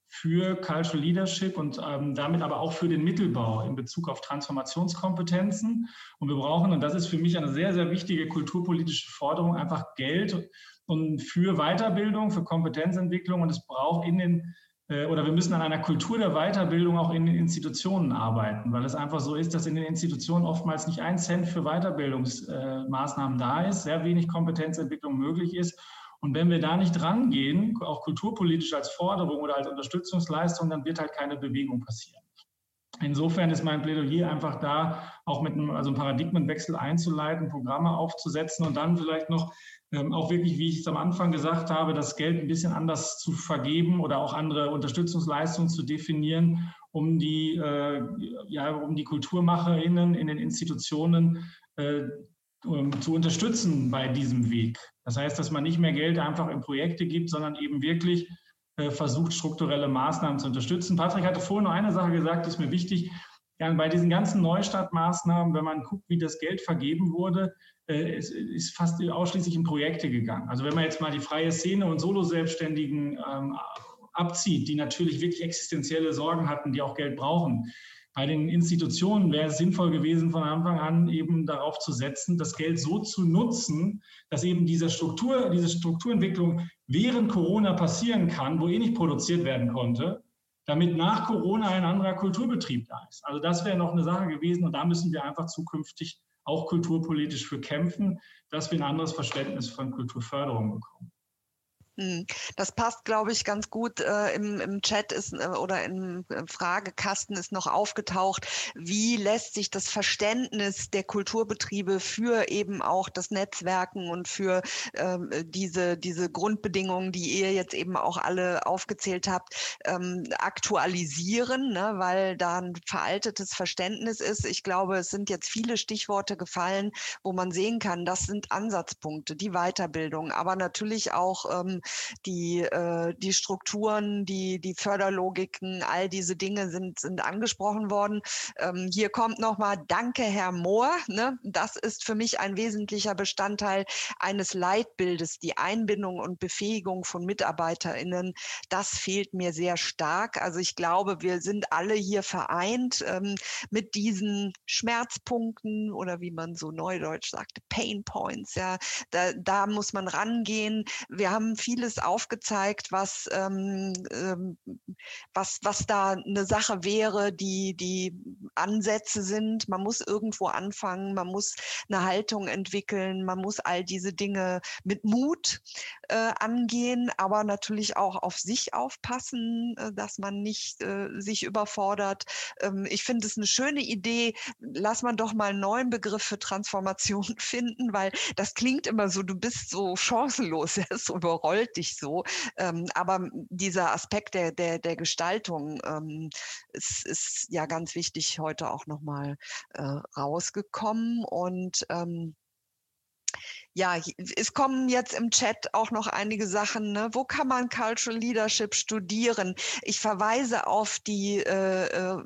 für Cultural Leadership und ähm, damit aber auch für den Mittelbau in Bezug auf Transformationskompetenzen. Und wir brauchen, und das ist für mich eine sehr, sehr wichtige kulturpolitische Forderung, einfach Geld und für Weiterbildung, für Kompetenzentwicklung. Und es braucht in den äh, oder wir müssen an einer Kultur der Weiterbildung auch in den Institutionen arbeiten, weil es einfach so ist, dass in den Institutionen oftmals nicht ein Cent für Weiterbildungsmaßnahmen da ist, sehr wenig Kompetenzentwicklung möglich ist. Und wenn wir da nicht rangehen, auch kulturpolitisch als Forderung oder als Unterstützungsleistung, dann wird halt keine Bewegung passieren. Insofern ist mein Plädoyer einfach da, auch mit einem, also einem Paradigmenwechsel einzuleiten, Programme aufzusetzen und dann vielleicht noch ähm, auch wirklich, wie ich es am Anfang gesagt habe, das Geld ein bisschen anders zu vergeben oder auch andere Unterstützungsleistungen zu definieren, um die, äh, ja, um die KulturmacherInnen in den Institutionen äh, um, zu unterstützen bei diesem Weg. Das heißt, dass man nicht mehr Geld einfach in Projekte gibt, sondern eben wirklich äh, versucht, strukturelle Maßnahmen zu unterstützen. Patrick hatte vorhin noch eine Sache gesagt, die ist mir wichtig. Ja, bei diesen ganzen Neustartmaßnahmen, wenn man guckt, wie das Geld vergeben wurde, äh, ist, ist fast ausschließlich in Projekte gegangen. Also wenn man jetzt mal die freie Szene und Solo-Selbstständigen ähm, abzieht, die natürlich wirklich existenzielle Sorgen hatten, die auch Geld brauchen. Bei den Institutionen wäre es sinnvoll gewesen, von Anfang an eben darauf zu setzen, das Geld so zu nutzen, dass eben diese Struktur, diese Strukturentwicklung während Corona passieren kann, wo eh nicht produziert werden konnte, damit nach Corona ein anderer Kulturbetrieb da ist. Also das wäre noch eine Sache gewesen und da müssen wir einfach zukünftig auch kulturpolitisch für kämpfen, dass wir ein anderes Verständnis von Kulturförderung bekommen. Hm. Das passt, glaube ich, ganz gut. Äh, im, Im Chat ist äh, oder im Fragekasten ist noch aufgetaucht, wie lässt sich das Verständnis der Kulturbetriebe für eben auch das Netzwerken und für ähm, diese, diese Grundbedingungen, die ihr jetzt eben auch alle aufgezählt habt, ähm, aktualisieren, ne? weil da ein veraltetes Verständnis ist. Ich glaube, es sind jetzt viele Stichworte gefallen, wo man sehen kann, das sind Ansatzpunkte, die Weiterbildung, aber natürlich auch ähm, die, äh, die Strukturen, die, die Förderlogiken, all diese Dinge sind, sind angesprochen worden. Ähm, hier kommt nochmal Danke, Herr Mohr. Ne? Das ist für mich ein wesentlicher Bestandteil eines Leitbildes, die Einbindung und Befähigung von MitarbeiterInnen. Das fehlt mir sehr stark. Also ich glaube, wir sind alle hier vereint ähm, mit diesen Schmerzpunkten oder wie man so neudeutsch sagt, Pain Points. Ja, da, da muss man rangehen. Wir haben viele vieles aufgezeigt, was, ähm, ähm, was, was da eine Sache wäre, die, die Ansätze sind. Man muss irgendwo anfangen, man muss eine Haltung entwickeln, man muss all diese Dinge mit Mut äh, angehen, aber natürlich auch auf sich aufpassen, äh, dass man nicht äh, sich überfordert. Ähm, ich finde es eine schöne Idee. Lass man doch mal einen neuen Begriff für Transformation (laughs) finden, weil das klingt immer so, du bist so chancenlos, (laughs) es überrollt dich so. Ähm, aber dieser Aspekt der, der, der Gestaltung ähm, ist, ist ja ganz wichtig heute auch nochmal äh, rausgekommen. Und ähm, ja, es kommen jetzt im Chat auch noch einige Sachen. Ne? Wo kann man Cultural Leadership studieren? Ich verweise auf die äh, äh,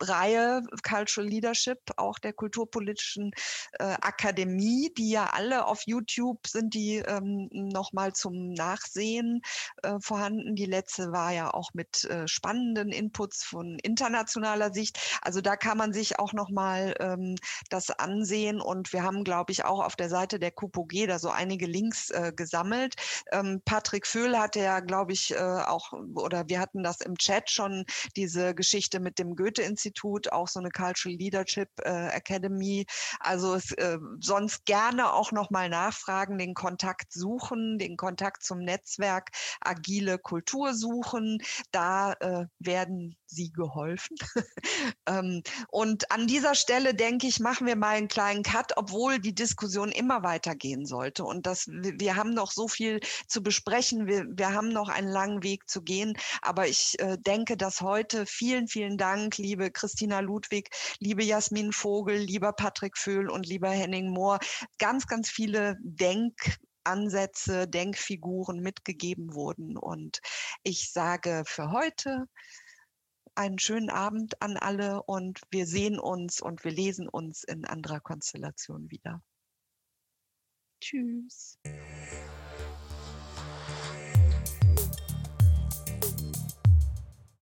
Reihe Cultural Leadership, auch der Kulturpolitischen äh, Akademie, die ja alle auf YouTube sind, die ähm, nochmal zum Nachsehen äh, vorhanden. Die letzte war ja auch mit äh, spannenden Inputs von internationaler Sicht. Also da kann man sich auch nochmal ähm, das ansehen. Und wir haben, glaube ich, auch auf der Seite der KUPOG da so einige Links äh, gesammelt. Ähm, Patrick Föhl hatte ja, glaube ich, äh, auch, oder wir hatten das im Chat schon, diese Geschichte mit dem Goethe-Institut, auch so eine Cultural Leadership äh, Academy. Also es, äh, sonst gerne auch nochmal nachfragen, den Kontakt suchen, den Kontakt zum Netzwerk Agile Kultur suchen. Da äh, werden Sie geholfen. (laughs) ähm, und an dieser Stelle, denke ich, machen wir mal einen kleinen Cut, obwohl die Diskussion immer weitergehen sollte. Und das, wir haben noch so viel zu besprechen. Wir, wir haben noch einen langen Weg zu gehen. Aber ich äh, denke, dass heute vielen, vielen Dank, liebe Christina Ludwig, liebe Jasmin Vogel, lieber Patrick Föhl und lieber Henning Mohr, ganz, ganz viele Denk Ansätze, Denkfiguren mitgegeben wurden. Und ich sage für heute einen schönen Abend an alle und wir sehen uns und wir lesen uns in anderer Konstellation wieder. Tschüss.